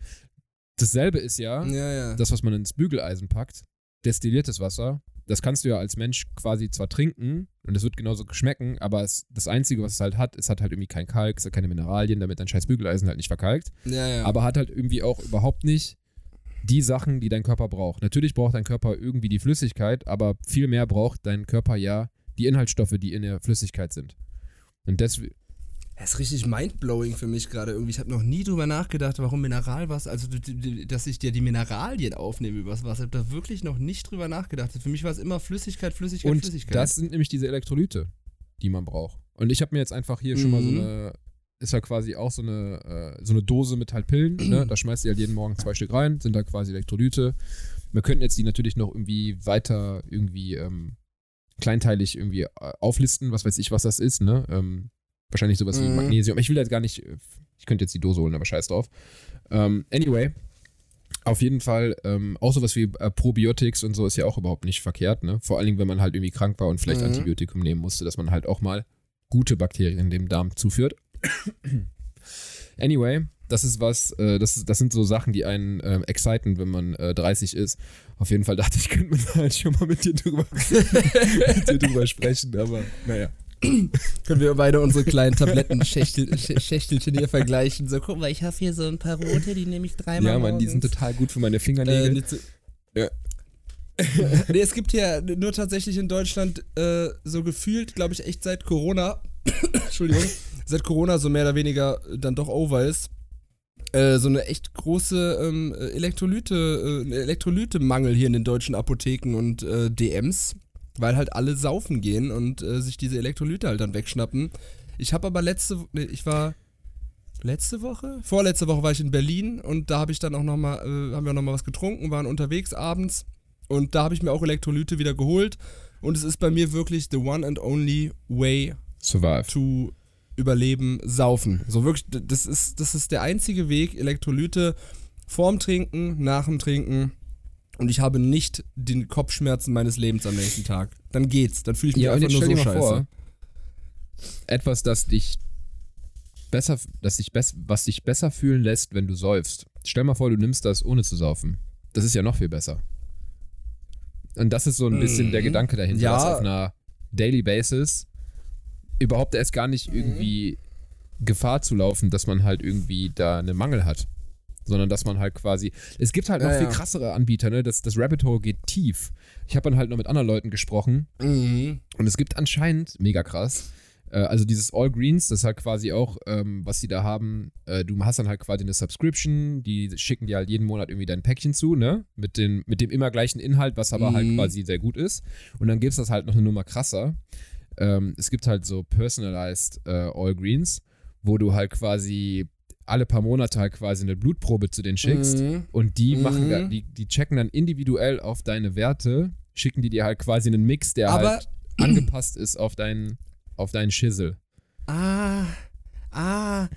Dasselbe ist ja, Ja, ja. das, was man ins Bügeleisen packt, destilliertes Wasser, das kannst du ja als Mensch quasi zwar trinken und es wird genauso schmecken, aber es, das Einzige, was es halt hat, es hat halt irgendwie kein Kalk, es hat keine Mineralien, damit dein scheiß Bügeleisen halt nicht verkalkt, ja, ja. aber hat halt irgendwie auch überhaupt nicht die Sachen, die dein Körper braucht. Natürlich braucht dein Körper irgendwie die Flüssigkeit, aber viel mehr braucht dein Körper ja die Inhaltsstoffe, die in der Flüssigkeit sind. Und deswegen, Das ist richtig mindblowing für mich gerade irgendwie. Ich habe noch nie drüber nachgedacht, warum Mineralwasser, also dass ich dir die Mineralien aufnehme übers Wasser. Ich habe da wirklich noch nicht drüber nachgedacht. Für mich war es immer Flüssigkeit, Flüssigkeit, Und Flüssigkeit. das sind nämlich diese Elektrolyte, die man braucht. Und ich habe mir jetzt einfach hier schon mal so Mhm. eine, ist ja quasi auch so eine, äh, so eine Dose mit halt Pillen, ne? Da schmeißt du halt jeden Morgen zwei Stück rein, sind da quasi Elektrolyte. Wir könnten jetzt die natürlich noch irgendwie weiter irgendwie ähm, kleinteilig irgendwie äh, auflisten, was weiß ich, was das ist, ne? Ähm, wahrscheinlich sowas wie Mhm. Magnesium. Ich will jetzt gar nicht, ich könnte jetzt die Dose holen, aber scheiß drauf. Ähm, anyway, auf jeden Fall, ähm, auch sowas wie äh, Probiotics und so ist ja auch überhaupt nicht verkehrt, ne? Vor allen Dingen, wenn man halt irgendwie krank war und vielleicht Mhm. Antibiotikum nehmen musste, dass man halt auch mal gute Bakterien dem Darm zuführt. anyway, das ist was, äh, das, ist, das sind so Sachen, die einen äh, exciten, wenn man äh, 30 ist. Auf jeden Fall dachte ich, könnte man halt schon mal mit dir drüber, mit dir drüber sprechen, aber naja. Können wir beide unsere kleinen Tabletten-Schächtelchen hier vergleichen. So, guck mal, ich habe hier so ein paar rote, die nehme ich dreimal Ja, Mann, die sind morgens. total gut für meine Äh, Fingernägel. nicht so- Ja. nee, es gibt ja nur tatsächlich in Deutschland äh, so gefühlt, glaube ich, echt seit Corona, Entschuldigung, seit Corona so mehr oder weniger dann doch over ist, äh, so eine echt große ähm, Elektrolyte, äh, Elektrolyte-Mangel hier in den deutschen Apotheken und äh, DMs, weil halt alle saufen gehen und äh, sich diese Elektrolyte halt dann wegschnappen. Ich habe aber letzte, nee, ich war letzte Woche? Vorletzte Woche war ich in Berlin und da habe ich dann auch nochmal, äh, haben wir nochmal was getrunken, waren unterwegs abends und da habe ich mir auch Elektrolyte wieder geholt und es ist bei mir wirklich the one and only way Survive. to überleben, saufen. So wirklich, das ist, das ist der einzige Weg, Elektrolyte vorm Trinken, nach dem Trinken und ich habe nicht den Kopfschmerzen meines Lebens am nächsten Tag. Dann geht's, dann fühle ich mich Ja, einfach nur so scheiße. vor, etwas, das dich besser, das dich bess, was dich besser fühlen lässt, wenn du säufst. Stell mal vor, du nimmst das ohne zu saufen. Das ist ja noch viel besser. Und das ist so ein bisschen der Mhm. Gedanke dahinter, Ja. dass auf einer Daily Basis überhaupt erst gar nicht Mhm. irgendwie Gefahr zu laufen, dass man halt irgendwie da einen Mangel hat. Sondern dass man halt quasi. Es gibt halt noch Ja, viel ja. krassere Anbieter, ne? Das, das Rabbit Hole geht tief. Ich habe dann halt noch mit anderen Leuten gesprochen, Mhm. und es gibt anscheinend, mega krass, äh, also dieses All Greens, das ist halt quasi auch, ähm, was sie da haben, äh, du hast dann halt quasi eine Subscription, die schicken dir halt jeden Monat irgendwie dein Päckchen zu, ne? Mit, den, mit dem immer gleichen Inhalt, was aber halt Mhm. quasi sehr gut ist. Und dann gibt es das halt noch eine Nummer krasser. Ähm, es gibt halt so personalized äh, All Greens, wo du halt quasi alle paar Monate halt quasi eine Blutprobe zu denen schickst. Mhm. Und die machen, Mhm. die, die checken dann individuell auf deine Werte, schicken die dir halt quasi einen Mix, der Aber- halt angepasst ist auf deinen, auf deinen Schissel. Ah, ah,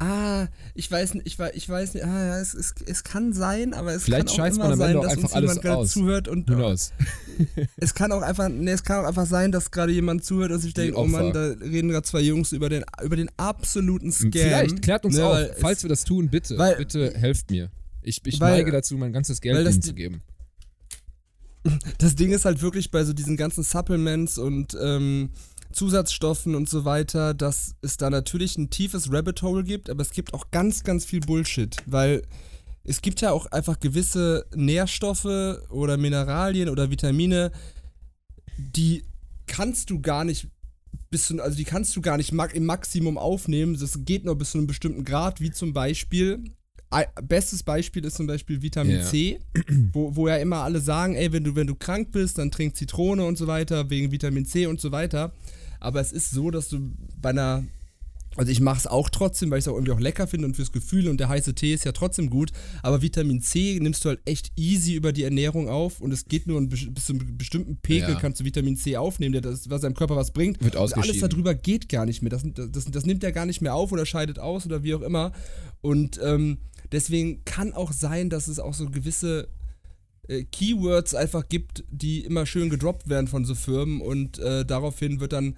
ah, ich weiß nicht, ich weiß, ich weiß nicht, ah, ja, es, es, es kann sein, aber es Vielleicht kann auch immer man sein, dass einfach uns alles jemand gerade aus. zuhört und knows? es kann auch einfach, nee, es kann auch einfach sein, dass gerade jemand zuhört und sich denkt, oh Mann, da reden gerade zwei Jungs über den, über den absoluten Scam. Vielleicht, klärt uns Ne, auf. Falls wir das tun, bitte, weil- bitte helft mir. Ich, ich weil- neige dazu, mein ganzes Geld weil das ihnen die- zu geben. das Ding ist halt wirklich bei so diesen ganzen Supplements und ähm, Zusatzstoffen und so weiter, dass es da natürlich ein tiefes Rabbit Hole gibt, aber es gibt auch ganz, ganz viel Bullshit, weil es gibt ja auch einfach gewisse Nährstoffe oder Mineralien oder Vitamine, die kannst du gar nicht bis zu, also die kannst du gar nicht im Maximum aufnehmen. Das geht nur bis zu einem bestimmten Grad, wie zum Beispiel. Bestes Beispiel ist zum Beispiel Vitamin Ja. C, wo, wo ja immer alle sagen, ey, wenn du, wenn du krank bist, dann trink Zitrone und so weiter, wegen Vitamin C und so weiter. Aber es ist so, dass du bei einer also ich mache es auch trotzdem, weil ich es auch irgendwie auch lecker finde und fürs Gefühl und der heiße Tee ist ja trotzdem gut. Aber Vitamin C nimmst du halt echt easy über die Ernährung auf und es geht nur bis zu einem bestimmten Pegel Ja. kannst du Vitamin C aufnehmen, der das, was deinem Körper was bringt. Wird Und alles ausgeschieden. darüber geht gar nicht mehr. Das, das, das nimmt er gar nicht mehr auf oder scheidet aus oder wie auch immer. Und ähm, deswegen kann auch sein, dass es auch so gewisse äh, Keywords einfach gibt, die immer schön gedroppt werden von so Firmen und äh, daraufhin wird dann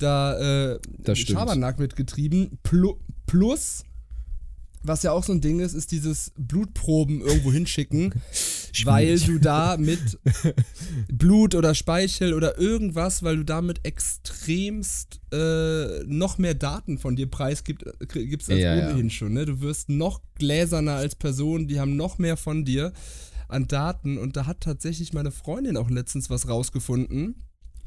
da äh. Schabernack mitgetrieben. Plu plus, was ja auch so ein Ding ist, ist dieses Blutproben irgendwo hinschicken, weil du da mit Blut oder Speichel oder irgendwas, weil du damit extremst äh, noch mehr Daten von dir preisgibst äh, als Ja, ja. ohnehin schon. Ne? Du wirst noch gläserner als Person, die haben noch mehr von dir an Daten und da hat tatsächlich meine Freundin auch letztens was rausgefunden.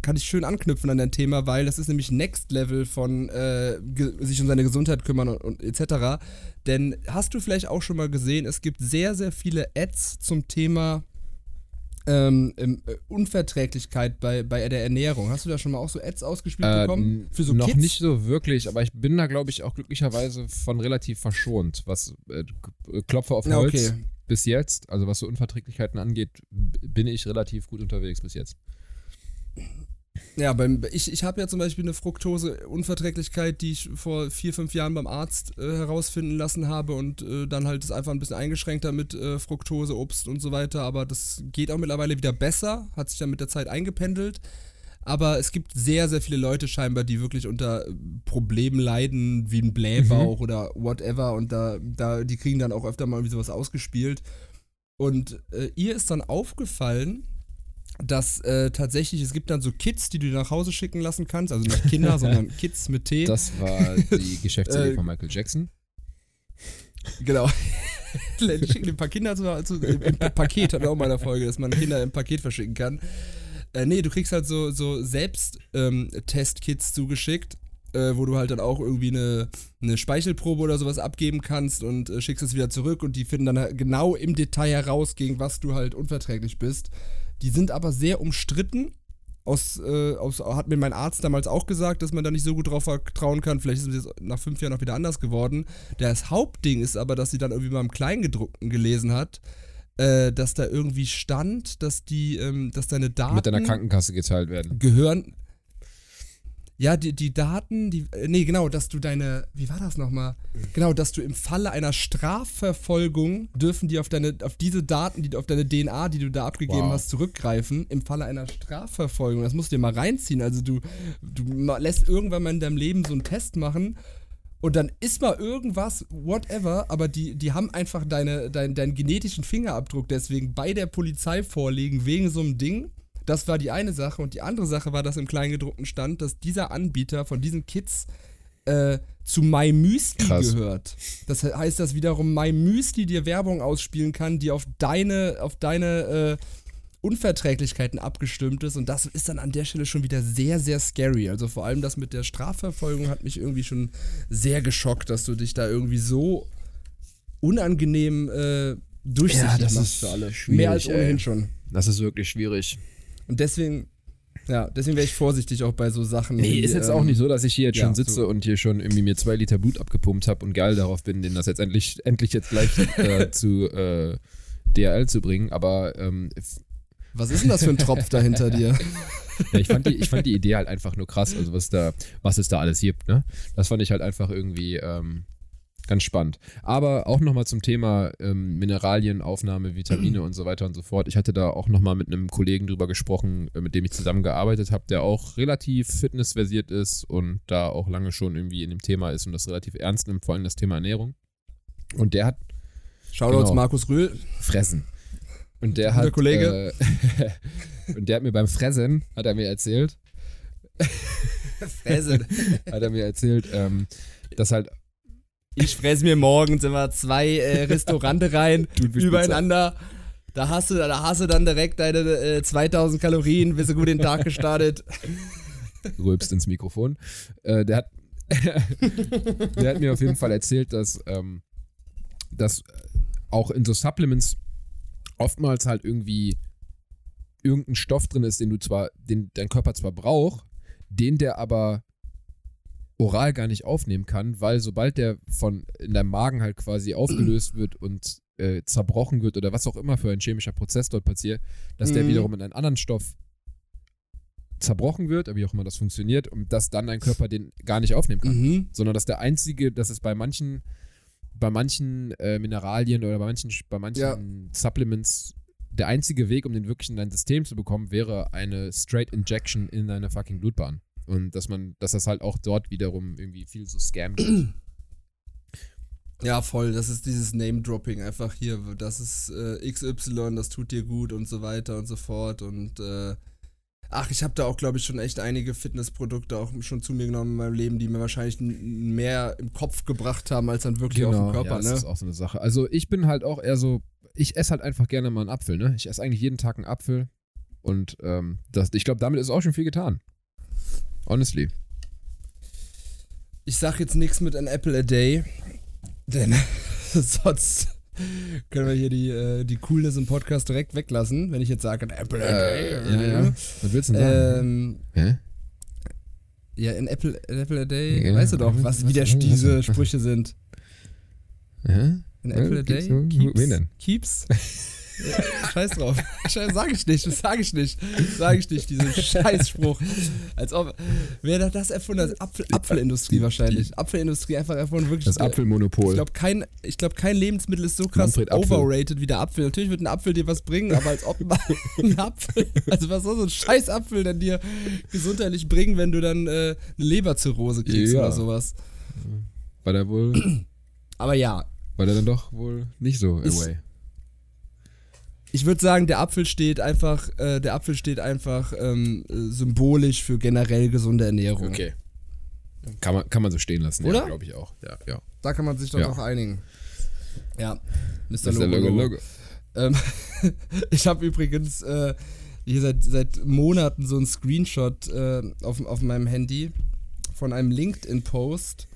Kann ich schön anknüpfen an dein Thema, weil das ist nämlich Next Level von äh, sich um seine Gesundheit kümmern und, und etc. Denn hast du vielleicht auch schon mal gesehen, es gibt sehr, sehr viele Ads zum Thema ähm, ähm, äh, Unverträglichkeit bei, bei der Ernährung. Hast du da schon mal auch so Ads ausgespielt Äh, bekommen? Für so noch Kids? nicht so wirklich, aber ich bin da, glaube ich, auch glücklicherweise von relativ verschont, was äh, K- Klopfer auf Holz okay. Bis jetzt, also was so Unverträglichkeiten angeht, bin ich relativ gut unterwegs bis jetzt. Ja, beim, ich, ich habe ja zum Beispiel eine Fructose-Unverträglichkeit, die ich vor vier, fünf Jahren beim Arzt äh, herausfinden lassen habe und äh, dann halt ist einfach ein bisschen eingeschränkter mit äh, Fructose, Obst und so weiter. Aber das geht auch mittlerweile wieder besser, hat sich dann mit der Zeit eingependelt. Aber es gibt sehr, sehr viele Leute scheinbar, die wirklich unter Problemen leiden, wie ein Blähbauch oder whatever. Und da, da, die kriegen dann auch öfter mal irgendwie sowas ausgespielt. Und äh, ihr ist dann aufgefallen, dass äh, tatsächlich, es gibt dann so Kits, die du nach Hause schicken lassen kannst. Also nicht Kinder, sondern Kits mit Tee. Das war die Geschäftsidee Äh, von Michael Jackson. Genau. Schicken ein paar Kinder zu, zu, im, im Paket, hat auch mal eine Folge, dass man Kinder im Paket verschicken kann. Äh, nee, du kriegst halt so, so Selbst-Test-Kits zugeschickt, äh, wo du halt dann auch irgendwie eine, eine Speichelprobe oder sowas abgeben kannst und äh, schickst es wieder zurück und die finden dann halt genau im Detail heraus, gegen was du halt unverträglich bist. Die sind aber sehr umstritten aus, äh, aus, hat mir mein Arzt damals auch gesagt, dass man da nicht so gut drauf vertrauen kann. Vielleicht ist es jetzt nach fünf Jahren auch wieder anders geworden. Das Hauptding ist aber, dass sie dann irgendwie mal im Kleingedruckten gelesen hat, äh, dass da irgendwie stand, dass die, ähm, dass deine Daten Mit deiner Krankenkasse geteilt werden. gehören. Ja, die, die Daten, die. äh, Nee, genau, dass du deine. Wie war das nochmal? Genau, dass du im Falle einer Strafverfolgung dürfen die auf deine, auf diese Daten, die auf deine DNA, die du da abgegeben Wow. hast, zurückgreifen. Im Falle einer Strafverfolgung. Das musst du dir mal reinziehen. Also du, du lässt irgendwann mal in deinem Leben so einen Test machen. Und dann ist mal irgendwas, whatever, aber die, die haben einfach deine, dein, deinen genetischen Fingerabdruck deswegen bei der Polizei vorlegen, wegen so einem Ding. Das war die eine Sache. Und die andere Sache war, dass im Kleingedruckten stand, dass dieser Anbieter von diesen Kids äh, zu MyMüsli Krass. gehört. Das heißt, dass wiederum MyMüsli dir Werbung ausspielen kann, die auf deine, auf deine äh, Unverträglichkeiten abgestimmt ist. Und das ist dann an der Stelle schon wieder sehr, sehr scary. Also vor allem das mit der Strafverfolgung hat mich irgendwie schon sehr geschockt, dass du dich da irgendwie so unangenehm äh, durchsichtig Ja, das machst ist für alle. schwierig, Mehr als ohnehin ey. schon. Das ist wirklich schwierig. Und deswegen, ja, deswegen wäre ich vorsichtig auch bei so Sachen. Nee, ist jetzt ähm, auch nicht so, dass ich hier jetzt ja, schon sitze so. und hier schon irgendwie mir zwei Liter Blut abgepumpt habe und geil darauf bin, den das jetzt endlich, endlich jetzt gleich äh, zu äh, DRL zu bringen. Aber ähm, Was ist denn das für ein Tropf da hinter dir? ja, ich, fand die, ich fand die Idee halt einfach nur krass, also was da, was es da alles gibt, ne? Das fand ich halt einfach irgendwie ähm, ganz spannend. Aber auch nochmal zum Thema ähm, Mineralien, Aufnahme, Vitamine und so weiter und so fort. Ich hatte da auch nochmal mit einem Kollegen drüber gesprochen, äh, mit dem ich zusammengearbeitet habe, der auch relativ fitnessversiert ist und da auch lange schon irgendwie in dem Thema ist und das relativ ernst nimmt, vor allem das Thema Ernährung. Und der hat Shoutouts Genau. Markus Rühl. fressen. Und der Guter hat Kollege. Äh, und der hat mir beim Fressen, hat er mir erzählt, Fresse. hat er mir erzählt, ähm, dass halt Ich fress mir morgens immer zwei äh, Restaurante rein, übereinander. Da hast, du, da hast du dann direkt deine äh, 2000 Kalorien, bist du gut in den Tag gestartet. rülpst ins Mikrofon. Äh, der, hat, der hat mir auf jeden Fall erzählt, dass, ähm, dass auch in so Supplements oftmals halt irgendwie irgendein Stoff drin ist, den du zwar, den dein Körper zwar braucht, den der aber oral gar nicht aufnehmen kann, weil sobald der von in deinem Magen halt quasi aufgelöst wird und äh, zerbrochen wird oder was auch immer für ein chemischer Prozess dort passiert, dass der Mhm. wiederum in einen anderen Stoff zerbrochen wird, wie auch immer das funktioniert, und dass dann dein Körper den gar nicht aufnehmen kann. Mhm. Sondern dass der einzige, dass es bei manchen, bei manchen äh, Mineralien oder bei manchen, bei manchen Ja. Supplements der einzige Weg, um den wirklich in dein System zu bekommen, wäre eine Straight Injection in deine fucking Blutbahn. Und dass man, dass das halt auch dort wiederum irgendwie viel so Scam gibt. Ja, voll. Das ist dieses Name-Dropping einfach hier. Das ist äh, XY, das tut dir gut und so weiter und so fort. Und äh, ach, ich habe da auch, glaube ich, schon echt einige Fitnessprodukte auch schon zu mir genommen in meinem Leben, die mir wahrscheinlich mehr im Kopf gebracht haben, als dann wirklich auf dem Körper, Genau. ja, das ne? ist auch so eine Sache. Also ich bin halt auch eher so, ich esse halt einfach gerne mal einen Apfel, ne? Ich esse eigentlich jeden Tag einen Apfel und ähm, das, ich glaube, damit ist auch schon viel getan. Honestly. Ich sag jetzt nichts mit an Apple a Day, denn sonst können wir hier die, äh, die Coolness im Podcast direkt weglassen, wenn ich jetzt sage, Apple a Day. Äh, ja, ja. Was willst du denn sagen? Ähm, Hä? ja, in Apple, Apple a Day, Ja, weißt du doch, was- was, wie der, diese Sprüche sind. Hä? In Ja, Apple a Day? Keeps? wen denn? Keeps? Scheiß drauf. Scheiß, sag ich nicht, das sag ich nicht. Sag ich nicht, diesen Scheißspruch. Als ob, wer hat das erfunden hat? Apfel, Apfelindustrie wahrscheinlich. Apfelindustrie einfach erfunden, wirklich. Das Ich Apfelmonopol. glaube, kein, ich glaub, kein Lebensmittel ist so krass overrated wie der Apfel. Natürlich wird ein Apfel dir was bringen, aber als ob ein Apfel, also was soll so ein scheiß Apfel denn dir gesundheitlich bringen, wenn du dann äh, eine Leberzirrhose kriegst Ja. oder sowas. war der wohl, Aber ja, war der dann doch wohl nicht so away. Ich würde sagen, der Apfel steht einfach, äh, der Apfel steht einfach ähm, äh, symbolisch für generell gesunde Ernährung. Okay. Kann man, kann man so stehen lassen, Oder? ja, glaube ich auch. Ja, ja. Da kann man sich doch Ja. noch einigen. Ja, Mr. Logo, Logo, Logo. Logo. Ähm, ich habe übrigens äh, hier seit, seit Monaten so einen Screenshot äh, auf, auf meinem Handy von einem LinkedIn-Post,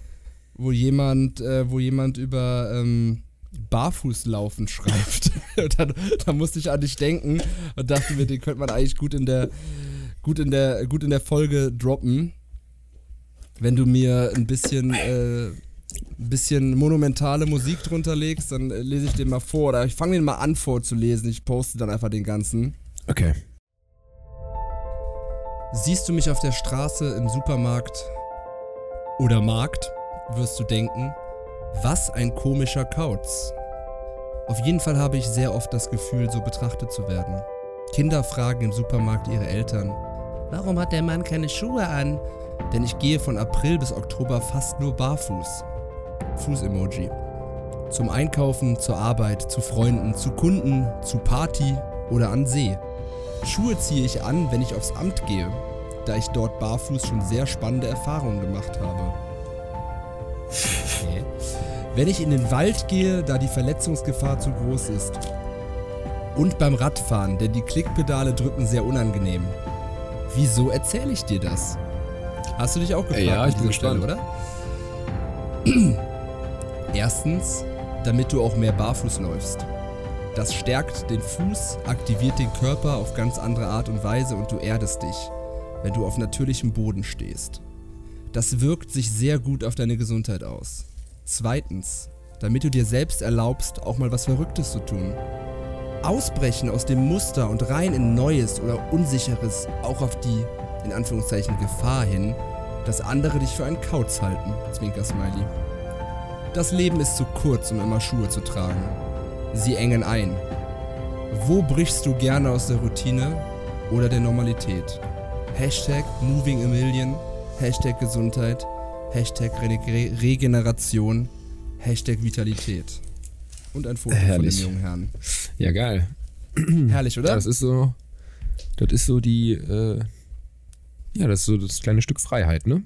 wo jemand, äh, wo jemand über ähm, Barfußlaufen schreibt. dann, da musste ich an dich denken und dachte mir, den könnte man eigentlich gut in der gut in der, gut in der Folge droppen, wenn du mir ein bisschen, äh, ein bisschen monumentale Musik drunter legst, dann äh, lese ich den mal vor. Oder ich fange den mal an vorzulesen. Ich poste dann einfach den ganzen. Okay. Siehst du mich auf der Straße, im Supermarkt oder Markt, wirst du denken, was ein komischer Kauz. Auf jeden Fall habe ich sehr oft das Gefühl, so betrachtet zu werden. Kinder fragen im Supermarkt ihre Eltern, warum hat der Mann keine Schuhe an? Denn ich gehe von April bis Oktober fast nur barfuß. Fuß-Emoji. Zum Einkaufen, zur Arbeit, zu Freunden, zu Kunden, zu Party oder an See. Schuhe ziehe ich an, wenn ich aufs Amt gehe, da ich dort barfuß schon sehr spannende Erfahrungen gemacht habe. Okay. Wenn ich in den Wald gehe, da die Verletzungsgefahr zu groß ist. Und beim Radfahren, denn die Klickpedale drücken sehr unangenehm. Wieso erzähle ich dir das? Hast du dich auch gefragt? Ja, ich bin dieser Stelle, gespannt. oder? Erstens, damit du auch mehr barfuß läufst. Das stärkt den Fuß, aktiviert den Körper auf ganz andere Art und Weise und du erdest dich, wenn du auf natürlichem Boden stehst. Das wirkt sich sehr gut auf deine Gesundheit aus. Zweitens, damit du dir selbst erlaubst, auch mal was Verrücktes zu tun. Ausbrechen aus dem Muster und rein in Neues oder Unsicheres, auch auf die, in Anführungszeichen, Gefahr hin, dass andere dich für einen Kauz halten. Zwinker Smiley. Das Leben ist zu kurz, um immer Schuhe zu tragen. Sie engen ein. Wo brichst du gerne aus der Routine oder der Normalität? Hashtag Moving a Million, Hashtag Gesundheit, Hashtag Re Re Regeneration, Hashtag Vitalität. Und ein Foto Herrlich. von dem jungen Herrn. Ja, geil. Herrlich, oder? Das ist so. Das ist so die. Äh, ja, das ist so das kleine Stück Freiheit, ne?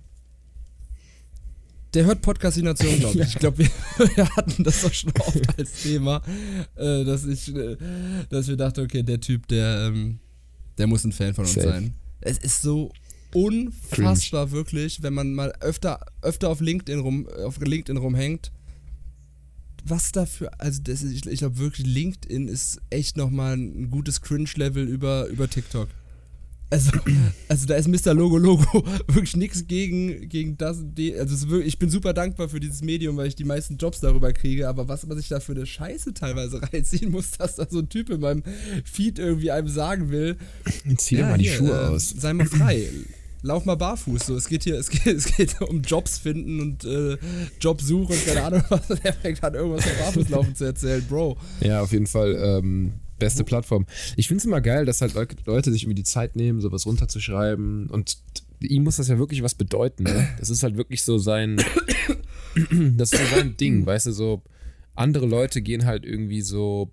Der hört Podcastination, glaube ich. Ich glaube, wir, wir hatten das doch schon oft als Thema, äh, dass ich, äh, dass wir dachten, okay, der Typ, der, ähm, der muss ein Fan von uns Safe. sein. Es ist so unfassbar wirklich, wenn man mal öfter, öfter auf LinkedIn rum, auf LinkedIn rumhängt. Was dafür, also das ist, ich, ich glaube wirklich, LinkedIn ist echt nochmal ein gutes Cringe-Level über, über TikTok. Also, also da ist Mr. Logo Logo wirklich nichts gegen, gegen das. Also wirklich, ich bin super dankbar für dieses Medium, weil ich die meisten Jobs darüber kriege. Aber was man sich da für eine Scheiße teilweise reinziehen muss, dass da so ein Typ in meinem Feed irgendwie einem sagen will, zieh dir ja, mal die hier, Schuhe äh, aus. Sei mal frei. Lauf mal barfuß. So, es geht hier, es geht, es geht um Jobs finden und äh, Jobsuche und keine Ahnung was. Und er fängt an, irgendwas vom Barfußlaufen zu erzählen, Bro. Ja, auf jeden Fall. Ähm, beste Plattform. Ich finde es immer geil, dass halt Leu- Leute sich irgendwie die Zeit nehmen, sowas runterzuschreiben. Und ihm muss das ja wirklich was bedeuten. Ne? Das ist halt wirklich so sein. das ist so sein Ding, weißt du, so. Andere Leute gehen halt irgendwie so.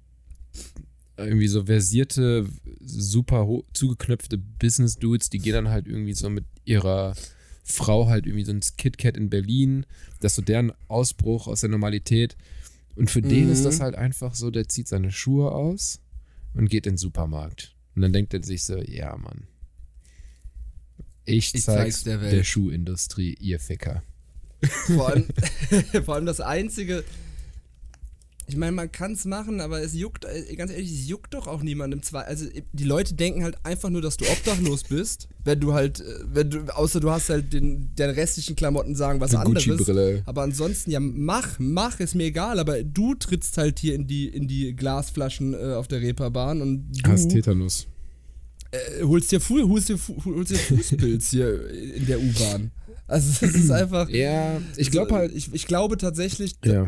Irgendwie so versierte, super zugeknöpfte Business-Dudes, die gehen dann halt irgendwie so mit ihrer Frau halt irgendwie so ins KitKat in Berlin. Das ist so deren Ausbruch aus der Normalität. Und für den ist das halt einfach so, der zieht seine Schuhe aus und geht in den Supermarkt. Und dann denkt er sich so, ja, Mann. Ich Ich zeig's, zeig's der, der. Schuhindustrie, ihr Ficker. Vor allem, vor allem das Einzige. Ich meine, man kann es machen, aber es juckt, äh, ganz ehrlich, es juckt doch auch niemandem. Zwei, also die Leute denken halt einfach nur, dass du obdachlos bist, wenn du halt, äh, wenn du, außer du hast halt den, den restlichen Klamotten sagen was Eine anderes. Aber ansonsten, ja, mach, mach, ist mir egal, aber du trittst halt hier in die, in die Glasflaschen äh, auf der Reeperbahn und du Hast Tetanus. äh, holst dir, Fu holst dir, Fu holst dir Fußpilz hier in der U-Bahn. Also es ist einfach. Ja, ich glaube halt, Ich, ich glaube tatsächlich, ja.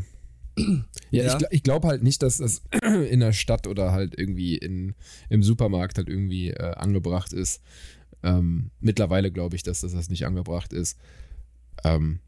Ja, Ja. ich, ich glaube halt nicht, dass das in der Stadt oder halt irgendwie in, im Supermarkt halt irgendwie äh, angebracht ist. Ähm, mittlerweile glaube ich, dass das, das nicht angebracht ist. Ähm,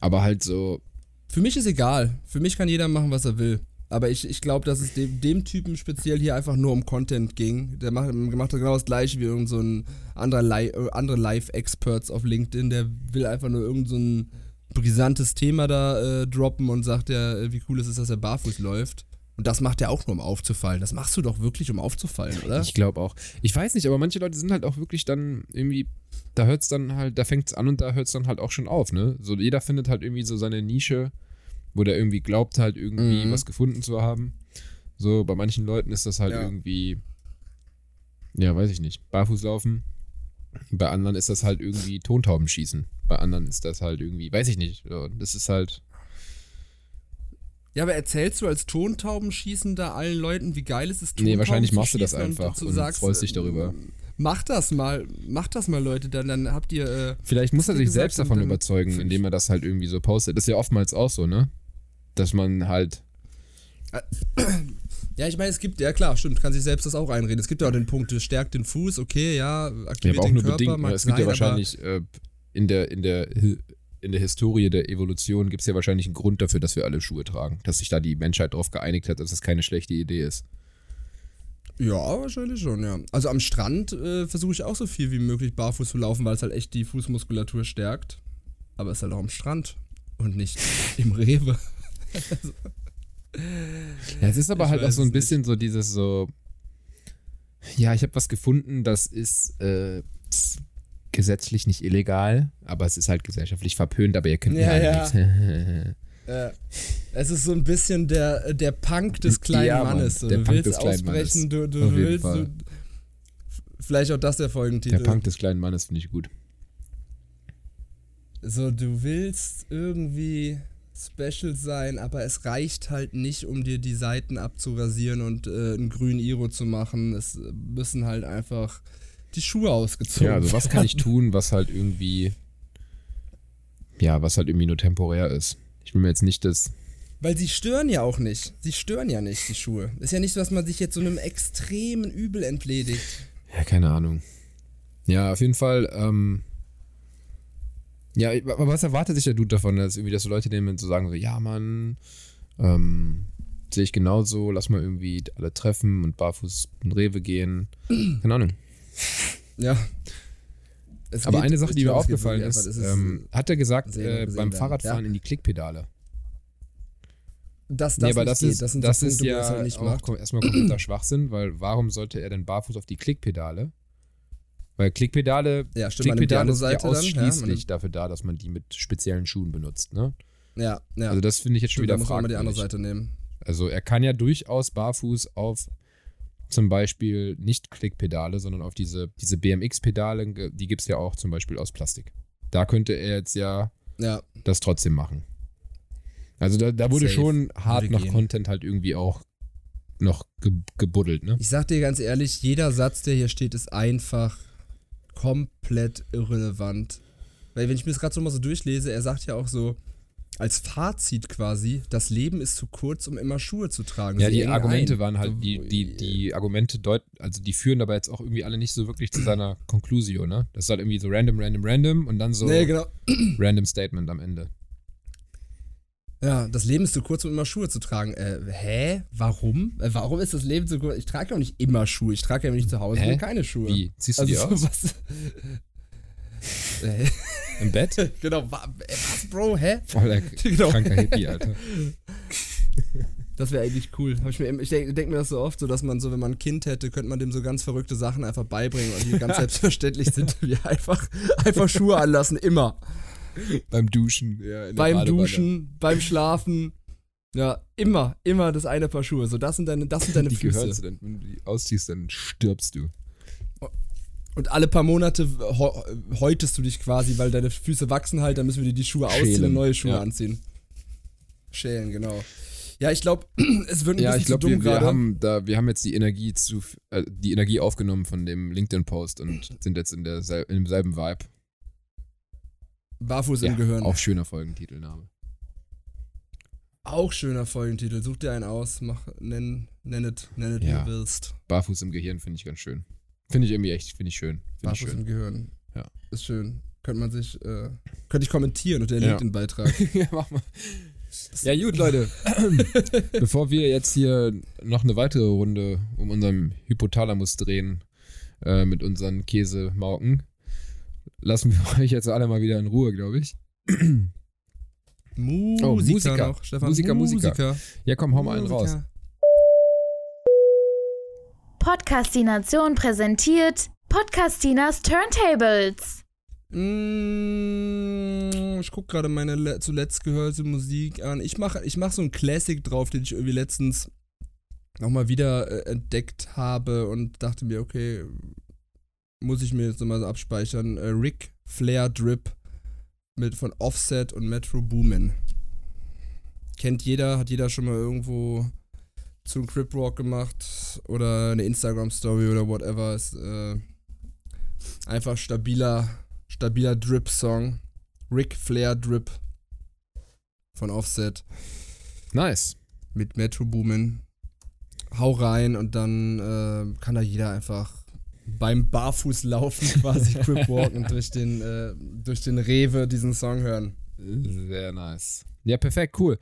aber halt so, Für mich ist egal. Für mich kann jeder machen, was er will. Aber ich, ich glaube, dass es dem, dem Typen speziell hier einfach nur um Content ging. Der macht, macht genau das gleiche wie irgend so ein anderer Li äh, andere Live-Experts auf LinkedIn. Der will einfach nur irgend so ein brisantes Thema da äh, droppen und sagt ja, äh, wie cool es ist, dass er barfuß läuft. Und das macht er auch nur, um aufzufallen. Das machst du doch wirklich, um aufzufallen, oder? Ich glaube auch. Ich weiß nicht, aber manche Leute sind halt auch wirklich dann irgendwie, da hört es dann halt, da fängt es an und da hört es dann halt auch schon auf, ne? So jeder findet halt irgendwie so seine Nische, wo der irgendwie glaubt halt irgendwie Mhm. was gefunden zu haben. So, bei manchen Leuten ist das halt Ja. irgendwie, ja, weiß ich nicht, barfuß laufen. Bei anderen ist das halt irgendwie Tontaubenschießen. Bei anderen ist das halt irgendwie, weiß ich nicht. Das ist halt. Ja, aber erzählst du als Tontaubenschießender allen Leuten, wie geil es ist, Nee, wahrscheinlich Tontauben machst du das einfach du und freust dich darüber. äh, Mach das mal, mach das mal, Leute, dann, dann habt ihr. Äh, Vielleicht muss er sich selbst und davon überzeugen, indem er das halt irgendwie so postet. Das ist ja oftmals auch so, ne? Dass man halt. Ja, ich meine, es gibt, ja klar, stimmt, kann sich selbst das auch einreden. Es gibt ja auch den Punkt, es stärkt den Fuß, okay, ja, Ja, aktiviert aber auch den nur Körper, bedingt. mag Ne? Es gibt ja aber- wahrscheinlich äh, in der, in der in der Historie der Evolution gibt es ja wahrscheinlich einen Grund dafür, dass wir alle Schuhe tragen. Dass sich da die Menschheit darauf geeinigt hat, dass das keine schlechte Idee ist. Ja, wahrscheinlich schon, ja. Also am Strand äh, versuche ich auch so viel wie möglich barfuß zu laufen, weil es halt echt die Fußmuskulatur stärkt. Aber es ist halt auch am Strand und nicht im Rewe. Ja, es ist aber Ich halt auch so ein bisschen so dieses so. Ja, ich habe was gefunden, das ist äh, gesetzlich nicht illegal, aber es ist halt gesellschaftlich verpönt, aber ihr könnt mir Ja, halt ja. es ist so ein bisschen der, der Punk des kleinen Ja, Mann, Mannes. So. der Du Punk willst des ausbrechen, du, du willst. Du, vielleicht auch das der Folgentitel. Der Punk des kleinen Mannes finde ich gut. So, du willst irgendwie special sein, aber es reicht halt nicht, um dir die Seiten abzurasieren und äh, einen grünen Iro zu machen. Es müssen halt einfach die Schuhe ausgezogen Ja, also was kann ich tun, was halt irgendwie. Ja, was halt irgendwie nur temporär ist. Ich will mir jetzt nicht das. Weil sie stören ja auch nicht. Sie stören ja nicht, die Schuhe. Ist ja nicht so, dass man sich jetzt so einem extremen Übel entledigt. Ja, keine Ahnung. Ja, auf jeden Fall. Ähm, ja, aber was erwartet sich der Dude davon, dass irgendwie, dass so Leute nehmen und so sagen so, ja, Mann, ähm, sehe ich genauso, lass mal irgendwie alle treffen und barfuß in Rewe gehen. Keine Ahnung. Ja. Es Aber geht- eine Sache, die mir aufgefallen ist, einfach, es ähm, hat er gesagt, äh, beim. Fahrradfahren Ja. in die Klickpedale. dass das nee, aber das geht. ist, das sind das so ist Punkte, wo ja halt nicht auch macht. erstmal kompletter Schwachsinn, weil warum sollte er denn barfuß auf die Klickpedale? Weil Klickpedale, Ja, stimmt, Klickpedale sind ja. Ja, ausschließlich nimmt- dafür da, dass man die mit speziellen Schuhen benutzt, ne? ja, ja. Also das finde ich jetzt schon Stimmt, da wieder muss man mal die andere fragwürdig. Seite nehmen. Also er kann ja durchaus barfuß auf zum Beispiel nicht Klickpedale, sondern auf diese, diese BMX-Pedale, die gibt es ja auch zum Beispiel aus Plastik. Da könnte er jetzt ja Ja, das trotzdem machen. Also da, da wurde Safe. schon hart gehen. Content halt irgendwie auch noch ge gebuddelt, ne? ich sag dir ganz ehrlich, jeder Satz, der hier steht, ist einfach komplett irrelevant. Weil wenn ich mir das gerade so mal so durchlese, er sagt ja auch so, als Fazit quasi, das Leben ist zu kurz, um immer Schuhe zu tragen. Ja, Sie die Argumente ein. waren halt, die, die, die Argumente deut also die führen aber jetzt auch irgendwie alle nicht so wirklich zu seiner Conclusio, ne? Das ist halt irgendwie so random, random, random und dann so Nee, genau. random Statement am Ende. Ja, das Leben ist zu kurz, um immer Schuhe zu tragen. Äh, hä? Warum? Äh, warum ist das Leben zu kurz? Ich trage ja auch nicht immer Schuhe. Ich trage ja, wenn ich zu Hause Hä? bin, keine Schuhe. Wie? Ziehst du Also die so aus? was. Äh, Im Bett? genau, äh, was, Bro, hä? Voll der Genau. kranker Hippie, Alter. Das wäre eigentlich cool. Ich ich denke denk mir das so oft, so dass man so, wenn man ein Kind hätte, könnte man dem so ganz verrückte Sachen einfach beibringen und die ganz selbstverständlich sind, wie einfach, einfach Schuhe anlassen, immer. Beim Duschen. Ja, beim. Duschen, beim Schlafen. Ja, immer, immer das eine Paar Schuhe. So, das sind deine, das sind deine Die Füße. gehörst du dann, wenn du die ausziehst, dann stirbst du. Und alle paar Monate häutest du dich quasi, weil deine Füße wachsen halt, dann müssen wir dir die Schuhe ausziehen Schälen, und neue Schuhe ja. anziehen. Schälen, genau. Ja, ich glaube, es wird ein Ja, bisschen ich glaube, zu dumm wir, wir haben da, wir haben jetzt die Energie zu, äh, die Energie aufgenommen von dem LinkedIn-Post und sind jetzt in, der, in demselben Vibe. Barfuß Ja, im Gehirn. Auch schöner Folgentitelname. Auch schöner Folgentitel. Such dir einen aus, mach, nenn, nenn es, nenn Ja. wie du willst. Barfuß im Gehirn finde ich ganz schön. Finde ich irgendwie echt, finde ich schön. Finde ich Barfuß schön. im Gehirn. Ja. Ist schön. Könnte man sich, äh, könnte ich kommentieren unter den Ja. LinkedIn-Beitrag. ja, mach mal. Ja, gut, Leute. Bevor wir jetzt hier noch eine weitere Runde um unseren Hypothalamus drehen äh, mit unseren Käsemauken, lassen wir euch jetzt alle mal wieder in Ruhe, glaube ich. Musiker, Oh, Musiker. noch, Stefan. Musiker, Musiker. Ja, komm, hau mal einen raus. Musiker. Podcastination präsentiert Podcastinas Turntables. Mm, Ich gucke gerade meine le zuletzt gehörte Musik an. Ich mache ich mach so einen Classic drauf, den ich irgendwie letztens nochmal wieder äh, entdeckt habe und dachte mir, okay, muss ich mir jetzt nochmal so abspeichern. Äh, Rick Flair Drip mit von Offset und Metro Boomin. Kennt jeder, hat jeder schon mal irgendwo zu einem Crip Walk gemacht oder eine Instagram Story oder whatever. Ist äh, einfach stabiler, stabiler Drip Song. Rick Flair Drip von Offset Nice. mit Metro Boomin. Hau rein und dann äh, kann da jeder einfach beim Barfußlaufen quasi Crip walken durch den, äh, durch den Rewe diesen Song hören. Sehr nice. Ja, perfekt, cool.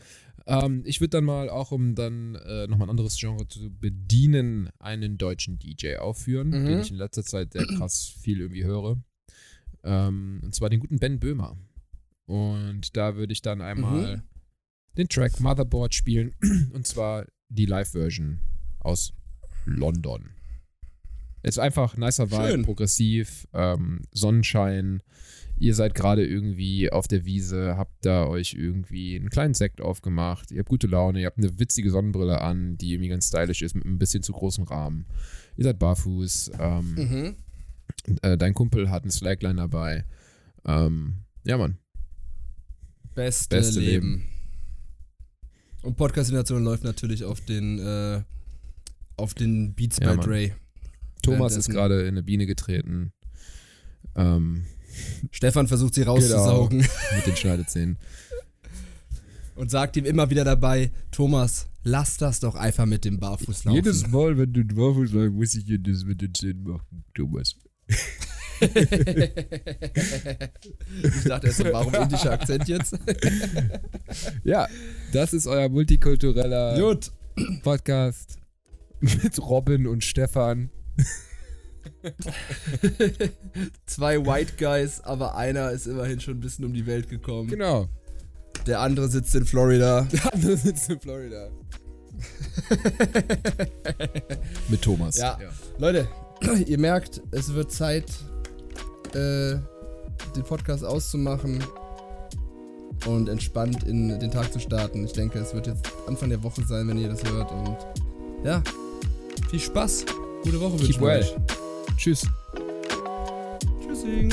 Ähm, ich würde dann mal, auch um dann äh, nochmal ein anderes Genre zu bedienen, einen deutschen DJ aufführen, Mhm. den ich in letzter Zeit sehr krass viel irgendwie höre. Ähm, und zwar den guten Ben Böhmer. Und da würde ich dann einmal Mhm. den Track Motherboard spielen. Und zwar die Live-Version aus London. Ist einfach nicer Vibe, Schön. progressiv, ähm, Sonnenschein. Ihr seid gerade irgendwie auf der Wiese, habt da euch irgendwie einen kleinen Sekt aufgemacht, ihr habt gute Laune, ihr habt eine witzige Sonnenbrille an, die irgendwie ganz stylisch ist, mit ein bisschen zu großem Rahmen. Ihr seid barfuß, ähm, Mhm. äh, dein Kumpel hat einen Slackline dabei. Ähm, ja, Mann. Beste, Beste Leben. Und Podcast-Nation läuft natürlich auf den, äh, auf den Beats Ja, bei Mann. Dre. Thomas ist gerade in eine Biene getreten. Ähm, Stefan versucht sie rauszusaugen mit den Schneidezähnen. und sagt ihm immer wieder dabei, Thomas, lass das doch einfach mit dem Barfußlaufen. Jedes Mal, wenn du barfuß läufst, muss ich jedes mit den Zähnen machen, Thomas. ich dachte erst, so, warum indischer Akzent jetzt? Ja, das ist euer multikultureller Gut. Podcast mit Robin und Stefan. Zwei White Guys, aber einer ist immerhin schon ein bisschen um die Welt gekommen. Genau. Der andere sitzt in Florida. Der andere sitzt in Florida. mit Thomas. Ja. Leute, ihr merkt, es wird Zeit, äh, den Podcast auszumachen und entspannt in den Tag zu starten. Ich denke, es wird jetzt Anfang der Woche sein, wenn ihr das hört. Und ja, viel Spaß. Gute Woche wünschen wir well. Tschüss. Tschüssing.